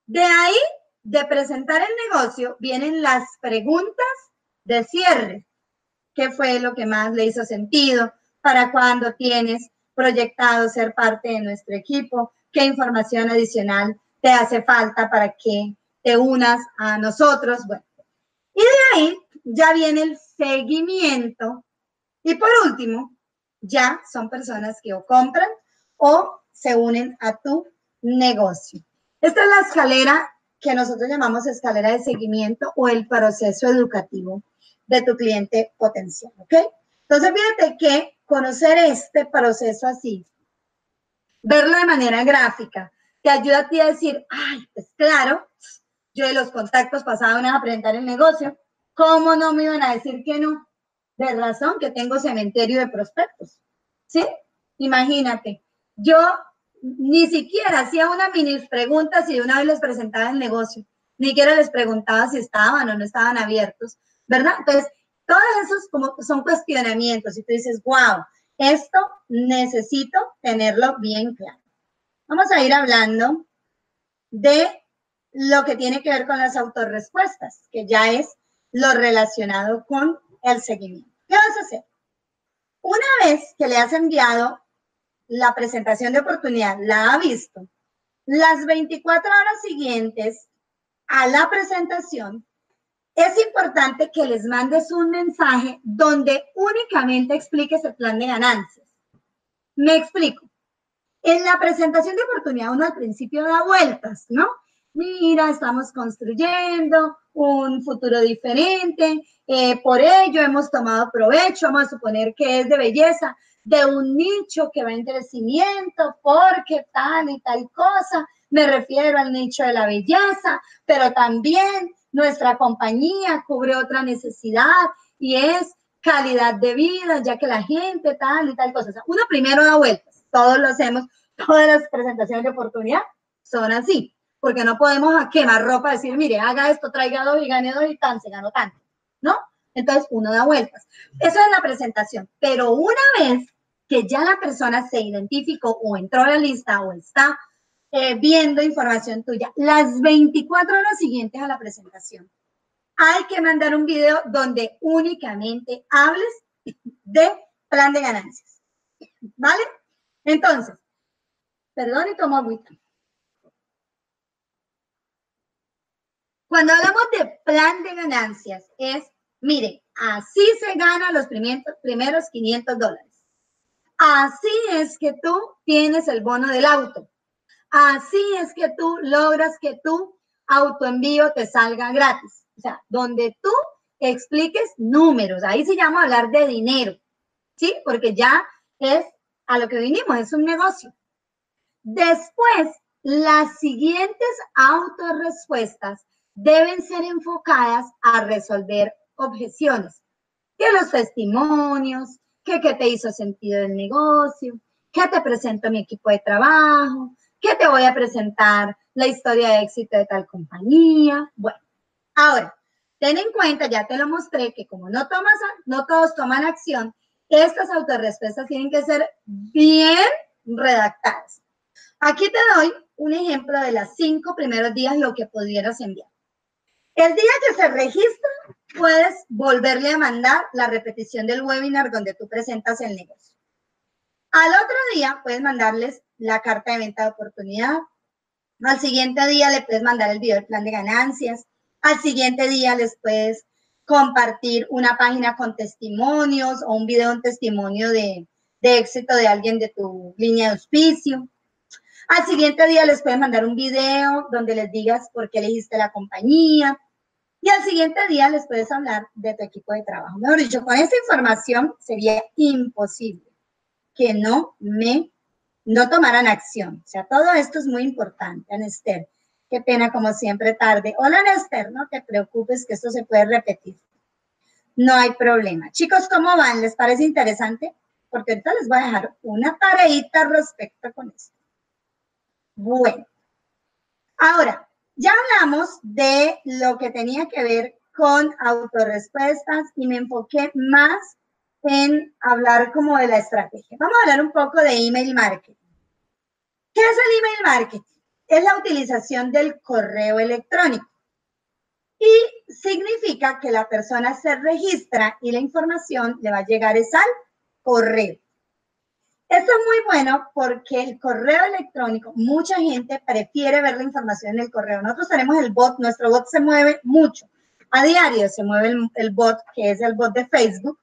De ahí, de presentar el negocio, vienen las preguntas de cierre. ¿Qué fue lo que más le hizo sentido? ¿Para cuándo tienes proyectado ser parte de nuestro equipo? ¿Qué información adicional te hace falta para que te unas a nosotros? Bueno, y de ahí ya viene el seguimiento. Y por último, ya son personas que o compran o se unen a tu negocio. Esta es la escalera que nosotros llamamos escalera de seguimiento o el proceso educativo de tu cliente potencial, ¿ok? Entonces, fíjate que conocer este proceso así, verlo de manera gráfica, te ayuda a ti a decir, ay, pues claro, yo de los contactos pasaban a presentar el negocio, ¿cómo no me iban a decir que no? De razón que tengo cementerio de prospectos. ¿Sí? Imagínate, yo ni siquiera hacía una mini pregunta si de una vez les presentaba el negocio, ni siquiera les preguntaba si estaban o no estaban abiertos, ¿verdad? Entonces, todos esos como son cuestionamientos y tú dices, wow, esto necesito tenerlo bien claro. Vamos a ir hablando de lo que tiene que ver con las autorrespuestas, que ya es lo relacionado con el seguimiento. ¿Qué vas a hacer? Una vez que le has enviado la presentación de oportunidad, la ha visto, las 24 horas siguientes a la presentación, es importante que les mandes un mensaje donde únicamente expliques el plan de ganancias. Me explico. En la presentación de oportunidad uno al principio da vueltas, ¿no? mira, estamos construyendo un futuro diferente, eh, por ello hemos tomado provecho, vamos a suponer que es de belleza, de un nicho que va en crecimiento, porque tal y tal cosa, me refiero al nicho de la belleza, pero también nuestra compañía cubre otra necesidad y es calidad de vida, ya que la gente tal y tal cosa. uno primero da vueltas, todos lo hacemos, todas las presentaciones de oportunidad son así porque no podemos quemar ropa, decir, mire, haga esto, traiga dos y gane dos y tan, se ganó tanto, ¿no? Entonces uno da vueltas. Eso es la presentación. Pero una vez que ya la persona se identificó o entró a la lista o está eh, viendo información tuya, las 24 horas siguientes a la presentación, hay que mandar un video donde únicamente hables de plan de ganancias. ¿Vale? Entonces, perdón y tomo agüita. Cuando hablamos de plan de ganancias, es, mire, así se ganan los primeros 500 dólares. Así es que tú tienes el bono del auto. Así es que tú logras que tu autoenvío te salga gratis. O sea, donde tú expliques números. Ahí se llama hablar de dinero. ¿Sí? Porque ya es a lo que vinimos, es un negocio. Después, las siguientes autorrespuestas deben ser enfocadas a resolver objeciones. que los testimonios, que qué te hizo sentido el negocio, que te presento mi equipo de trabajo, que te voy a presentar la historia de éxito de tal compañía. Bueno, ahora, ten en cuenta, ya te lo mostré, que como no, tomas, no todos toman acción, estas autorrespuestas tienen que ser bien redactadas. Aquí te doy un ejemplo de las cinco primeros días lo que pudieras enviar. El día que se registra, puedes volverle a mandar la repetición del webinar donde tú presentas el negocio. Al otro día, puedes mandarles la carta de venta de oportunidad. Al siguiente día, le puedes mandar el video del plan de ganancias. Al siguiente día, les puedes compartir una página con testimonios o un video, un testimonio de, de éxito de alguien de tu línea de auspicio. Al siguiente día les puedes mandar un video donde les digas por qué elegiste la compañía. Y al siguiente día les puedes hablar de tu equipo de trabajo. Mejor dicho, con esta información sería imposible que no me, no tomaran acción. O sea, todo esto es muy importante, Anester. Qué pena, como siempre, tarde. Hola, Anester, no te preocupes que esto se puede repetir. No hay problema. Chicos, ¿cómo van? ¿Les parece interesante? Porque ahorita les voy a dejar una tareita respecto con esto. Bueno, ahora, ya hablamos de lo que tenía que ver con autorrespuestas y me enfoqué más en hablar como de la estrategia. Vamos a hablar un poco de email marketing. ¿Qué es el email marketing? Es la utilización del correo electrónico. Y significa que la persona se registra y la información le va a llegar es al correo. Esto es muy bueno porque el correo electrónico, mucha gente prefiere ver la información en el correo. Nosotros tenemos el bot, nuestro bot se mueve mucho. A diario se mueve el, bot, que es el bot de Facebook,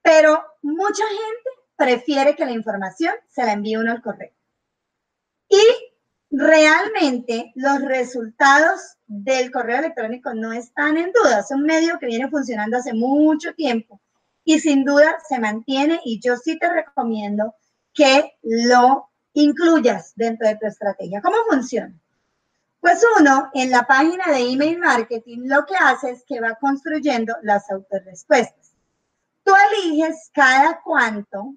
pero mucha gente prefiere que la información se la envíe uno al correo. Realmente los resultados del correo electrónico no están en duda. Es un medio que viene funcionando hace mucho tiempo y sin duda se mantiene y yo sí te recomiendo que lo incluyas dentro de tu estrategia. ¿Cómo funciona? Pues uno, en la página de email marketing, lo que hace es que va construyendo las autorrespuestas. Tú eliges cada cuánto,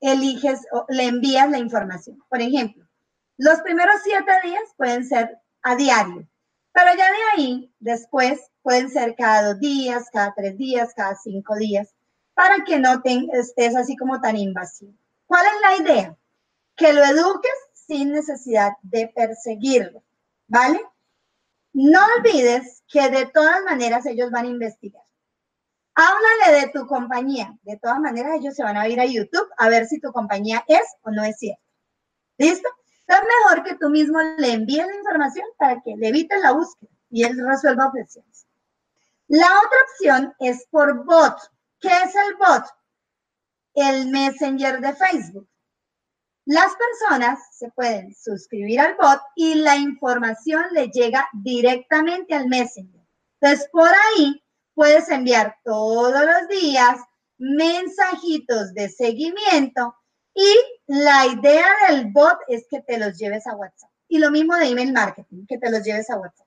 eliges o le envías la información. Por ejemplo, los primeros siete días pueden ser a diario, pero ya de ahí, después, pueden ser cada dos días, cada tres días, cada cinco días para que no te, estés así como tan invasivo. ¿Cuál es la idea? Que lo eduques sin necesidad de perseguirlo, ¿vale? No olvides que de todas maneras ellos van a investigar. Háblale de tu compañía. De todas maneras, ellos se van a ir a YouTube a ver si tu compañía es o no es cierta. ¿Listo? Es mejor que tú mismo le envíes la información para que le evites la búsqueda y él resuelva objeciones. La otra opción es por bot. ¿Qué es el bot? El Messenger de Facebook. Las personas se pueden suscribir al bot y la información le llega directamente al Messenger. Entonces, por ahí puedes enviar todos los días mensajitos de seguimiento y la idea del bot es que te los lleves a WhatsApp. Y lo mismo de email marketing, que te los lleves a WhatsApp.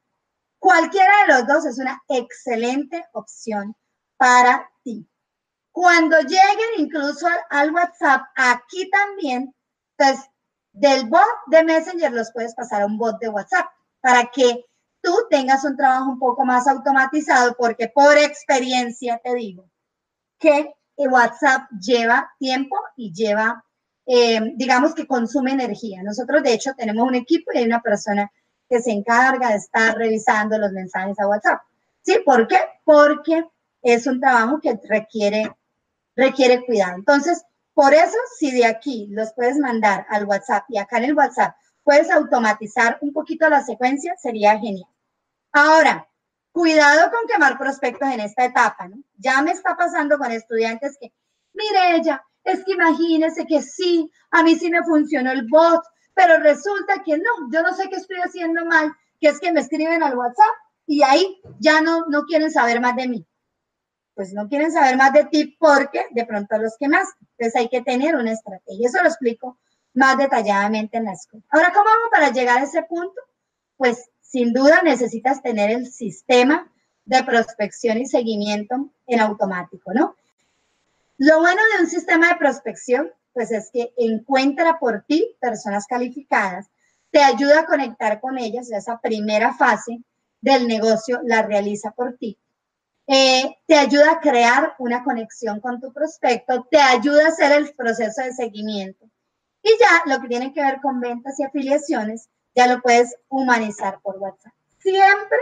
Cualquiera de los dos es una excelente opción para ti. Cuando lleguen incluso al, WhatsApp, aquí también, pues del bot de Messenger los puedes pasar a un bot de WhatsApp para que tú tengas un trabajo un poco más automatizado, porque por experiencia te digo que WhatsApp lleva tiempo y lleva, eh, digamos que consume energía. Nosotros, de hecho, tenemos un equipo y hay una persona que se encarga de estar revisando los mensajes a WhatsApp. ¿Sí? ¿Por qué? Porque es un trabajo que requiere requiere cuidado. Entonces, por eso, si de aquí los puedes mandar al WhatsApp y acá en el WhatsApp puedes automatizar un poquito la secuencia, sería genial. Ahora, cuidado con quemar prospectos en esta etapa, ¿no? Ya me está pasando con estudiantes que, mire ella, es que imagínese que sí, a mí sí me funcionó el bot, pero resulta que no, yo no sé qué estoy haciendo mal, que es que me escriben al WhatsApp y ahí ya no, no quieren saber más de mí pues no quieren saber más de ti porque de pronto los que más. Entonces hay que tener una estrategia. Eso lo explico más detalladamente en la escuela. Ahora, ¿cómo vamos para llegar a ese punto? Pues sin duda necesitas tener el sistema de prospección y seguimiento en automático, ¿no? Lo bueno de un sistema de prospección, pues es que encuentra por ti personas calificadas, te ayuda a conectar con ellas, esa primera fase del negocio la realiza por ti. Eh, te ayuda a crear una conexión con tu prospecto, te ayuda a hacer el proceso de seguimiento. Y ya lo que tiene que ver con ventas y afiliaciones, ya lo puedes humanizar por WhatsApp. Siempre,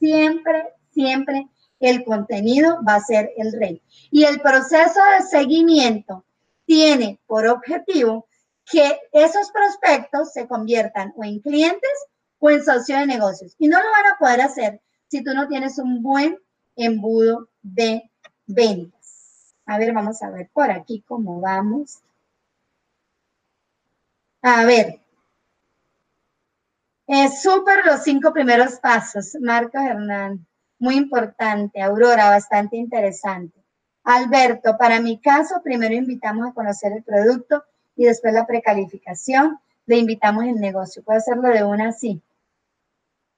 siempre, siempre el contenido va a ser el rey. Y el proceso de seguimiento tiene por objetivo que esos prospectos se conviertan o en clientes o en socios de negocios. Y no lo van a poder hacer si tú no tienes un buen embudo de ventas. A ver, vamos a ver por aquí cómo vamos. A ver. Es súper los cinco primeros pasos. Marcos Hernán muy importante. Aurora, bastante interesante. Alberto, para mi caso, primero invitamos a conocer el producto y después la precalificación. Le invitamos el negocio. Puede hacerlo de una así.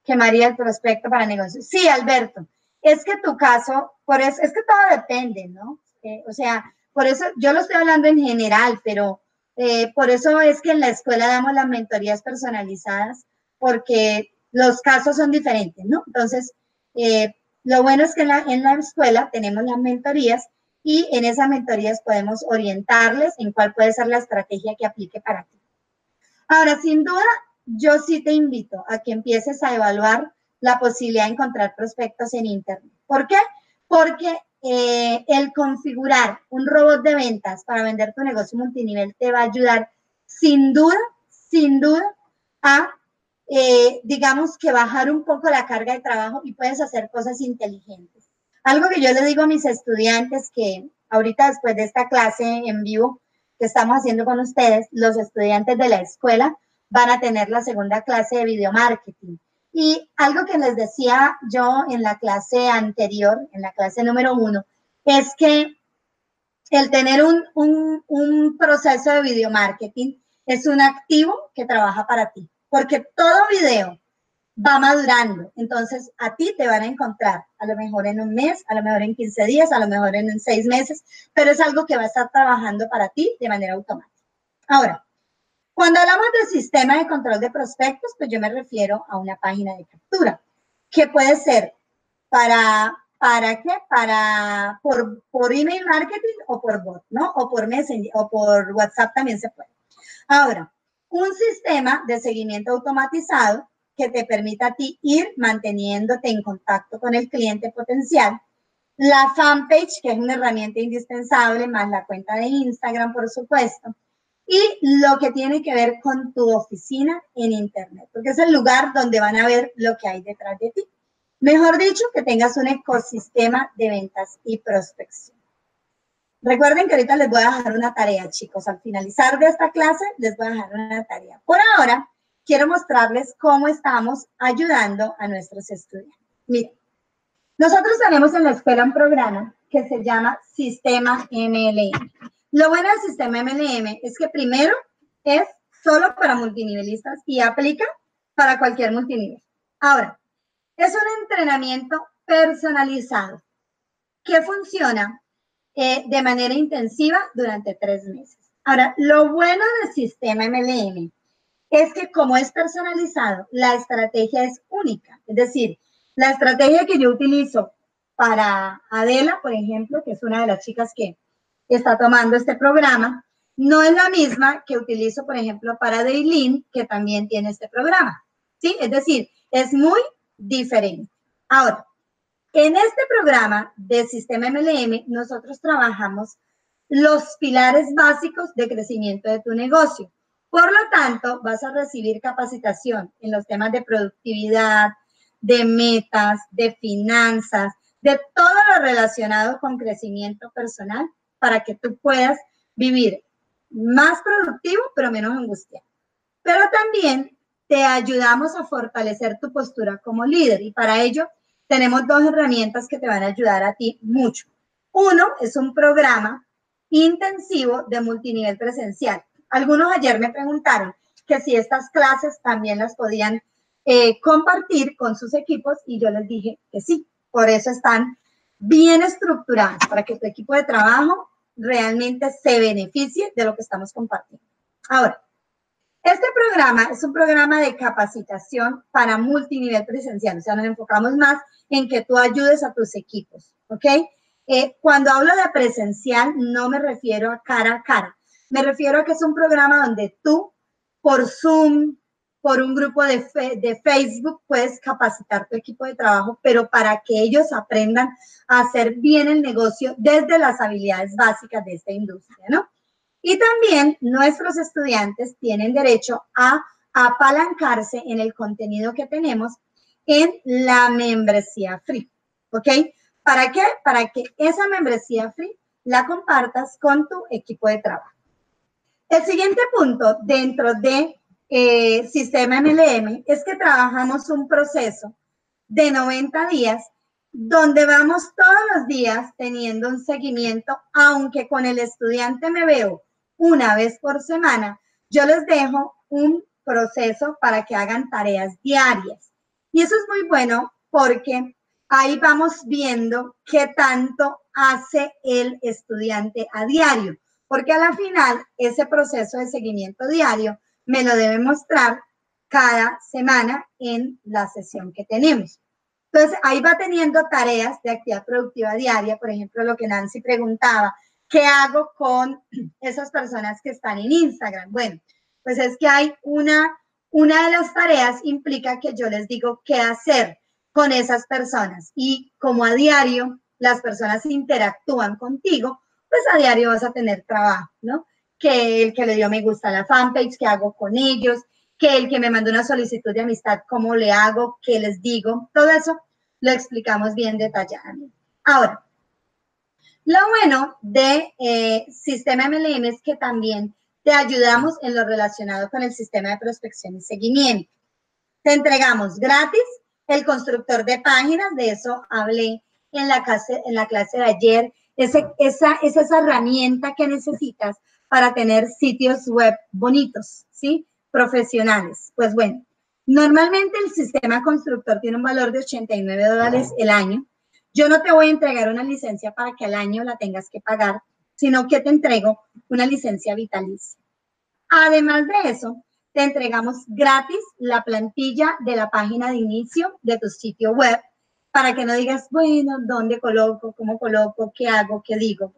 Que María el prospecto para negocio. Sí, Alberto. Es que tu caso, por eso, es que todo depende, ¿no? Eh, o sea, por eso yo lo estoy hablando en general, pero eh, por eso es que en la escuela damos las mentorías personalizadas, porque los casos son diferentes, ¿no? Entonces, eh, lo bueno es que en la, en la escuela tenemos las mentorías y en esas mentorías podemos orientarles en cuál puede ser la estrategia que aplique para ti. Ahora, sin duda, yo sí te invito a que empieces a evaluar la posibilidad de encontrar prospectos en Internet. ¿Por qué? Porque eh, el configurar un robot de ventas para vender tu negocio multinivel te va a ayudar sin duda, sin duda, a eh, digamos que bajar un poco la carga de trabajo y puedes hacer cosas inteligentes. Algo que yo le digo a mis estudiantes que ahorita después de esta clase en vivo que estamos haciendo con ustedes, los estudiantes de la escuela van a tener la segunda clase de video marketing. Y algo que les decía yo en la clase anterior, en la clase número uno, es que el tener un, un, un proceso de video marketing es un activo que trabaja para ti porque todo video va madurando. Entonces, a ti te van a encontrar, a lo mejor en un mes, a lo mejor en 15 días, a lo mejor en seis meses, pero es algo que va a estar trabajando para ti de manera automática. Ahora, cuando hablamos del sistema de control de prospectos, pues yo me refiero a una página de captura, que puede ser para, ¿para qué? Para, por, por email marketing o por bot, ¿no? O por Messenger o por WhatsApp también se puede. Ahora, un sistema de seguimiento automatizado que te permita a ti ir manteniéndote en contacto con el cliente potencial. La fanpage, que es una herramienta indispensable, más la cuenta de Instagram, por supuesto. Y lo que tiene que ver con tu oficina en Internet, porque es el lugar donde van a ver lo que hay detrás de ti. Mejor dicho, que tengas un ecosistema de ventas y prospección. Recuerden que ahorita les voy a dejar una tarea, chicos. Al finalizar de esta clase, les voy a dejar una tarea. Por ahora, quiero mostrarles cómo estamos ayudando a nuestros estudiantes. Miren, nosotros tenemos en la escuela un programa que se llama Sistema MLM. Lo bueno del sistema MLM es que primero es solo para multinivelistas y aplica para cualquier multinivel. Ahora, es un entrenamiento personalizado que funciona eh, de manera intensiva durante tres meses. Ahora, lo bueno del sistema MLM es que como es personalizado, la estrategia es única. Es decir, la estrategia que yo utilizo para Adela, por ejemplo, que es una de las chicas que está tomando este programa, no es la misma que utilizo, por ejemplo, para Daylin, que también tiene este programa. ¿Sí? Es decir, es muy diferente. Ahora, en este programa de Sistema MLM, nosotros trabajamos los pilares básicos de crecimiento de tu negocio. Por lo tanto, vas a recibir capacitación en los temas de productividad, de metas, de finanzas, de todo lo relacionado con crecimiento personal para que tú puedas vivir más productivo, pero menos angustiado. Pero también te ayudamos a fortalecer tu postura como líder y para ello tenemos dos herramientas que te van a ayudar a ti mucho. Uno es un programa intensivo de multinivel presencial. Algunos ayer me preguntaron que si estas clases también las podían eh, compartir con sus equipos y yo les dije que sí, por eso están bien estructuradas para que tu equipo de trabajo realmente se beneficie de lo que estamos compartiendo. Ahora, este programa es un programa de capacitación para multinivel presencial, o sea, nos enfocamos más en que tú ayudes a tus equipos, ¿ok? Eh, cuando hablo de presencial, no me refiero a cara a cara, me refiero a que es un programa donde tú, por Zoom, por un grupo de, de Facebook, puedes capacitar tu equipo de trabajo, pero para que ellos aprendan a hacer bien el negocio desde las habilidades básicas de esta industria, ¿no? Y también nuestros estudiantes tienen derecho a apalancarse en el contenido que tenemos en la membresía free. ¿Ok? ¿Para qué? Para que esa membresía free la compartas con tu equipo de trabajo. El siguiente punto dentro de eh, sistema MLM es que trabajamos un proceso de 90 días donde vamos todos los días teniendo un seguimiento, aunque con el estudiante me veo una vez por semana, yo les dejo un proceso para que hagan tareas diarias. Y eso es muy bueno porque ahí vamos viendo qué tanto hace el estudiante a diario, porque a la final ese proceso de seguimiento diario me lo debe mostrar cada semana en la sesión que tenemos. Entonces, ahí va teniendo tareas de actividad productiva diaria, por ejemplo, lo que Nancy preguntaba, ¿Qué hago con esas personas que están en Instagram? Bueno, pues es que hay una, una de las tareas implica que yo les digo qué hacer con esas personas y como a diario las personas interactúan contigo, pues a diario vas a tener trabajo, ¿no? Que el que le dio me gusta a la fanpage, qué hago con ellos, que el que me mandó una solicitud de amistad, cómo le hago, qué les digo, todo eso lo explicamos bien detalladamente. Ahora, lo bueno de eh, Sistema MLM es que también te ayudamos en lo relacionado con el sistema de prospección y seguimiento. Te entregamos gratis el constructor de páginas, de eso hablé en la clase, en la clase de ayer. esa, es esa herramienta que necesitas para tener sitios web bonitos, ¿sí? Profesionales. Pues bueno, normalmente el sistema constructor tiene un valor de 89 dólares el año yo no te voy a entregar una licencia para que al año la tengas que pagar, sino que te entrego una licencia vitalicia. Además de eso, te entregamos gratis la plantilla de la página de inicio de tu sitio web para que no digas, bueno, ¿dónde coloco? ¿Cómo coloco? ¿Qué hago? ¿Qué digo?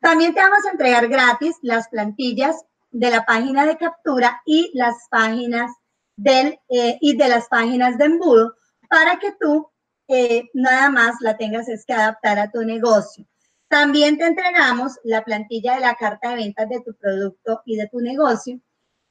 También te vamos a entregar gratis las plantillas de la página de captura y las páginas del, eh, y de las páginas de embudo para que tú nada más la tengas es que adaptar a tu negocio. También te entregamos la plantilla de la carta de ventas de tu producto y de tu negocio.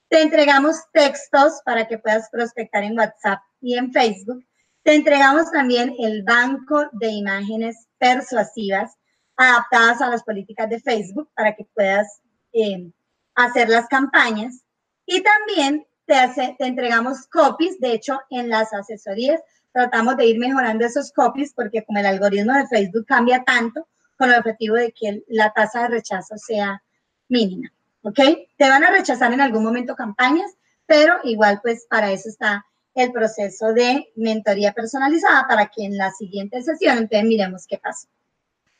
Te entregamos textos para que puedas prospectar en WhatsApp y en Facebook. Te entregamos también el banco de imágenes persuasivas adaptadas a las políticas de Facebook para que puedas eh, hacer las campañas. Y también te, hace, te entregamos copies, de hecho, en las asesorías tratamos de ir mejorando esos copies porque como el algoritmo de Facebook cambia tanto, con el objetivo de que la tasa de rechazo sea mínima. ¿Ok? Te van a rechazar en algún momento campañas, pero igual pues para eso está el proceso de mentoría personalizada para que en la siguiente sesión entonces miremos qué pasa.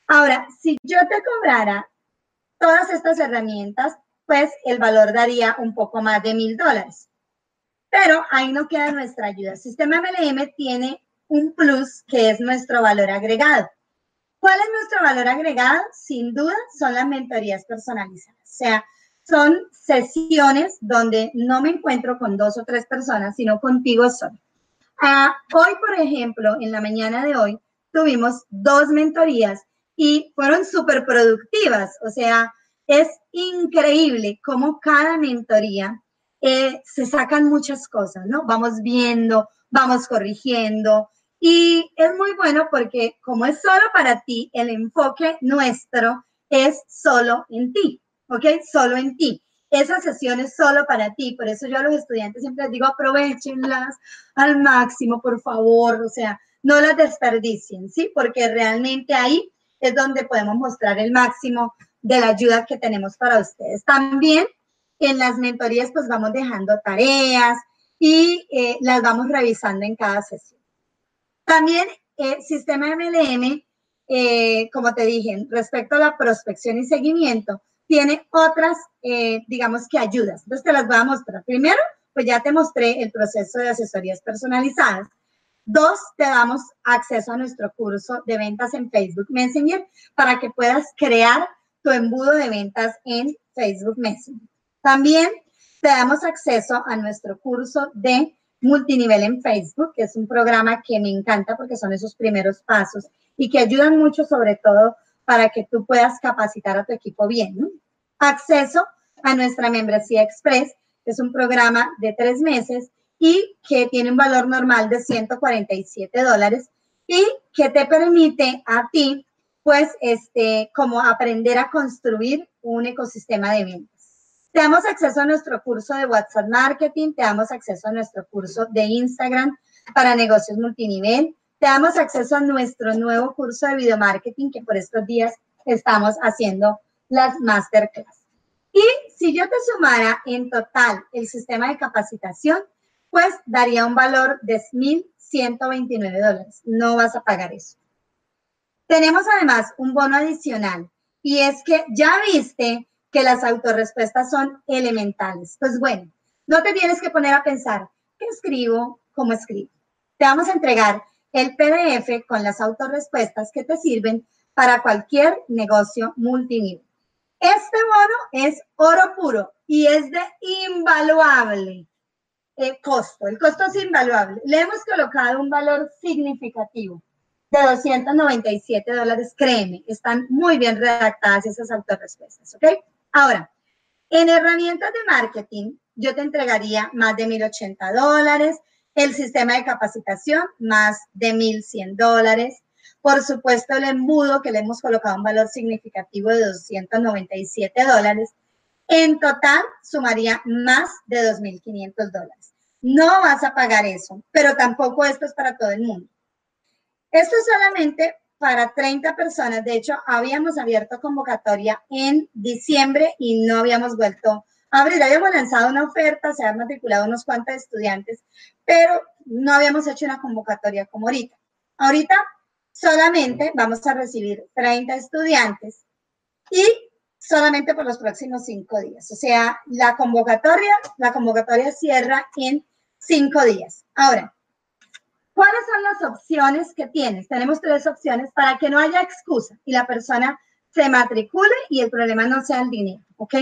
Ahora, si yo te cobrara todas estas herramientas, pues el valor daría un poco más de mil dólares. Pero ahí no queda nuestra ayuda. El sistema MLM tiene un plus que es nuestro valor agregado. ¿Cuál es nuestro valor agregado? Sin duda son las mentorías personalizadas. O sea, son sesiones donde no me encuentro con dos o tres personas, sino contigo solo. Ah, hoy, por ejemplo, en la mañana de hoy, tuvimos dos mentorías y fueron súper productivas. O sea, es increíble cómo cada mentoría eh, se sacan muchas cosas, ¿no? Vamos viendo, vamos corrigiendo. Y es muy bueno porque como es solo para ti, el enfoque nuestro es solo en ti, ¿ok? Solo en ti. Esa sesión es solo para ti, por eso yo a los estudiantes siempre les digo, aprovechenlas al máximo, por favor, o sea, no las desperdicien, ¿sí? Porque realmente ahí es donde podemos mostrar el máximo de la ayuda que tenemos para ustedes. También en las mentorías pues vamos dejando tareas y eh, las vamos revisando en cada sesión. También el sistema MLM, eh, como te dije, respecto a la prospección y seguimiento, tiene otras, eh, digamos que ayudas. Entonces te las voy a mostrar. Primero, pues ya te mostré el proceso de asesorías personalizadas. Dos, te damos acceso a nuestro curso de ventas en Facebook Messenger para que puedas crear tu embudo de ventas en Facebook Messenger. También te damos acceso a nuestro curso de multinivel en Facebook, que es un programa que me encanta porque son esos primeros pasos y que ayudan mucho sobre todo para que tú puedas capacitar a tu equipo bien. Acceso a nuestra membresía Express, que es un programa de tres meses y que tiene un valor normal de 147 dólares y que te permite a ti, pues, este, como aprender a construir un ecosistema de ventas. Te damos acceso a nuestro curso de WhatsApp Marketing, te damos acceso a nuestro curso de Instagram para negocios multinivel, te damos acceso a nuestro nuevo curso de video marketing que por estos días estamos haciendo las masterclass. Y si yo te sumara en total el sistema de capacitación, pues daría un valor de 1.129 dólares. No vas a pagar eso. Tenemos además un bono adicional y es que ya viste que las autorrespuestas son elementales. Pues bueno, no te tienes que poner a pensar, ¿qué escribo? ¿Cómo escribo? Te vamos a entregar el PDF con las autorrespuestas que te sirven para cualquier negocio multinivel. Este bono es oro puro y es de invaluable eh, costo. El costo es invaluable. Le hemos colocado un valor significativo de 297 dólares. Créeme, están muy bien redactadas esas autorrespuestas, ¿ok? Ahora, en herramientas de marketing, yo te entregaría más de 1.080 dólares, el sistema de capacitación, más de 1.100 dólares. Por supuesto, el embudo, que le hemos colocado un valor significativo de 297 dólares. En total, sumaría más de 2.500 dólares. No vas a pagar eso, pero tampoco esto es para todo el mundo. Esto es solamente para 30 personas. De hecho, habíamos abierto convocatoria en diciembre y no habíamos vuelto abrir, habíamos lanzado una oferta, se han matriculado unos cuantos estudiantes, pero no habíamos hecho una convocatoria como ahorita. Ahorita solamente vamos a recibir 30 estudiantes y solamente por los próximos cinco días. O sea, la convocatoria, la convocatoria cierra en cinco días. Ahora, ¿cuáles son las opciones que tienes? Tenemos tres opciones para que no haya excusa y la persona se matricule y el problema no sea el dinero, ¿ok?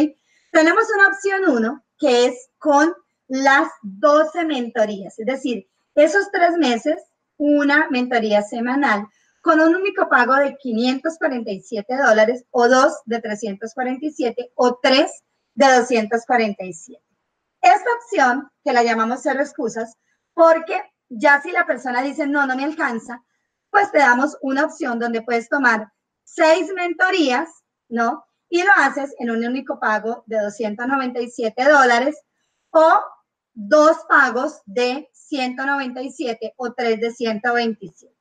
Tenemos una opción uno, que es con las 12 mentorías, es decir, esos tres meses, una mentoría semanal con un único pago de 547 dólares o dos de 347 o tres de 247. Esta opción, que la llamamos cero excusas, porque ya si la persona dice, no, no me alcanza, pues te damos una opción donde puedes tomar seis mentorías, ¿no? y lo haces en un único pago de 297 dólares o dos pagos de 197 o tres de 127.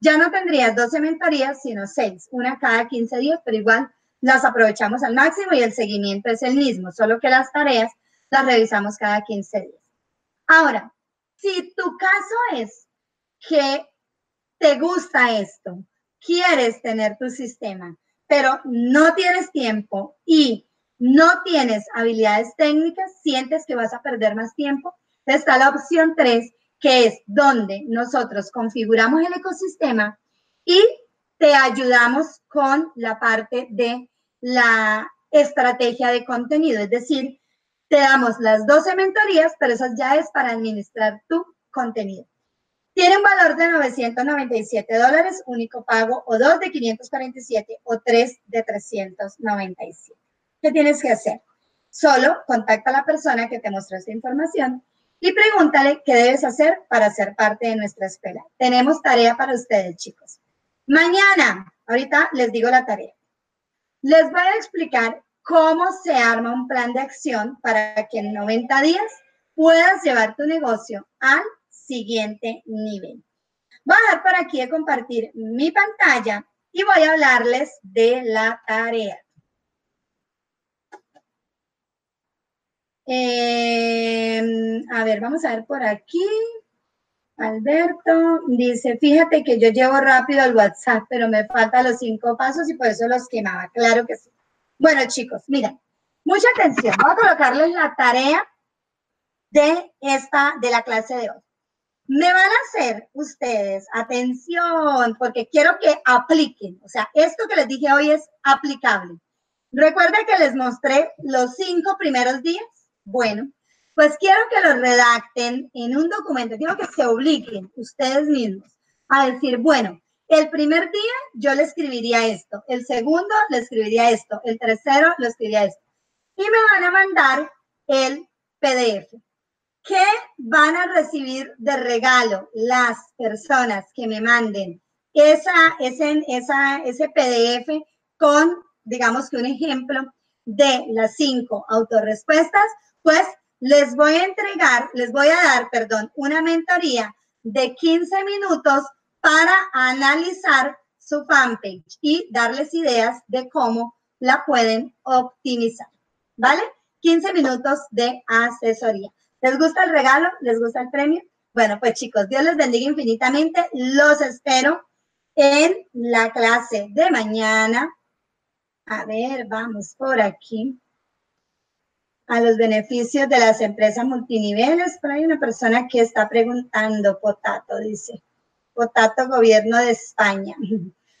Ya no tendrías 12 mentorías, sino seis, una cada 15 días, pero igual las aprovechamos al máximo y el seguimiento es el mismo, solo que las tareas las revisamos cada 15 días. Ahora, si tu caso es que te gusta esto, quieres tener tu sistema, pero no tienes tiempo y no tienes habilidades técnicas, sientes que vas a perder más tiempo, está la opción 3, que es donde nosotros configuramos el ecosistema y te ayudamos con la parte de la estrategia de contenido, es decir, te damos las 12 mentorías, pero esas ya es para administrar tu contenido. Tiene un valor de 997 dólares, único pago, o dos de 547 o tres de 397. ¿Qué tienes que hacer? Solo contacta a la persona que te mostró esta información y pregúntale qué debes hacer para ser parte de nuestra escuela. Tenemos tarea para ustedes, chicos. Mañana, ahorita les digo la tarea. Les voy a explicar cómo se arma un plan de acción para que en 90 días puedas llevar tu negocio al siguiente nivel. Voy a dar por aquí de compartir mi pantalla y voy a hablarles de la tarea. Em, a ver, vamos a ver por aquí. Alberto dice, fíjate que yo llevo rápido el WhatsApp, pero me faltan los cinco pasos y por eso los quemaba. Claro que sí. Bueno, chicos, miren, mucha atención. Voy a colocarles la tarea de esta, de la clase de hoy. Me van a hacer ustedes, atención, porque quiero que apliquen. O sea, esto que les dije hoy es aplicable. Recuerden que les mostré los cinco primeros días. Bueno, pues quiero que los redacten en un documento. Quiero que se obliguen ustedes mismos a decir, bueno, el primer día yo le escribiría esto, el segundo le escribiría esto, el tercero le escribiría esto. Y me van a mandar el PDF. ¿Qué van a recibir de regalo las personas que me manden esa, ese, esa, ese PDF con, digamos que un ejemplo de las cinco autorrespuestas? Pues les voy a entregar, les voy a dar, perdón, una mentoría de 15 minutos para analizar su fanpage y darles ideas de cómo la pueden optimizar. ¿Vale? 15 minutos de asesoría. ¿Les gusta el regalo? ¿Les gusta el premio? Bueno, pues chicos, Dios les bendiga infinitamente. Los espero en la clase de mañana. A ver, vamos por aquí. A los beneficios de las empresas multiniveles. Pero hay una persona que está preguntando, Potato, dice. Potato, gobierno de España.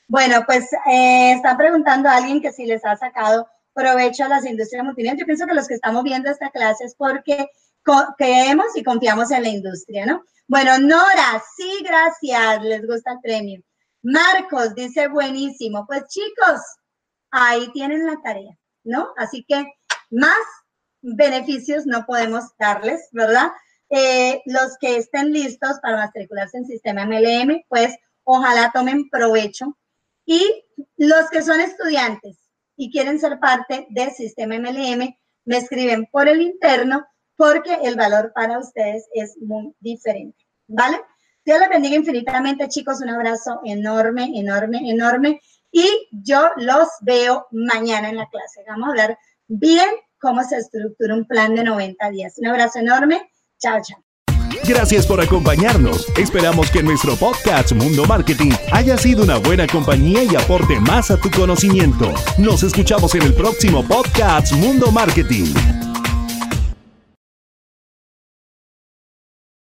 Bueno, pues eh, está preguntando a alguien que si les ha sacado provecho a las industrias multiniveles. Yo pienso que los que estamos viendo esta clase es porque creemos y confiamos en la industria, ¿no? Bueno, Nora, sí, gracias, les gusta el premio. Marcos dice buenísimo. Pues chicos, ahí tienen la tarea, ¿no? Así que más beneficios no podemos darles, ¿verdad? Eh, los que estén listos para matricularse en sistema MLM, pues ojalá tomen provecho. Y los que son estudiantes y quieren ser parte del sistema MLM, me escriben por el interno porque el valor para ustedes es muy diferente, ¿vale? Dios les bendiga infinitamente, chicos. Un abrazo enorme, enorme, enorme. Y yo los veo mañana en la clase. Vamos a hablar bien cómo se estructura un plan de 90 días. Un abrazo enorme. Chao, chao. Gracias por acompañarnos. Esperamos que nuestro podcast Mundo Marketing haya sido una buena compañía y aporte más a tu conocimiento. Nos escuchamos en el próximo podcast Mundo Marketing.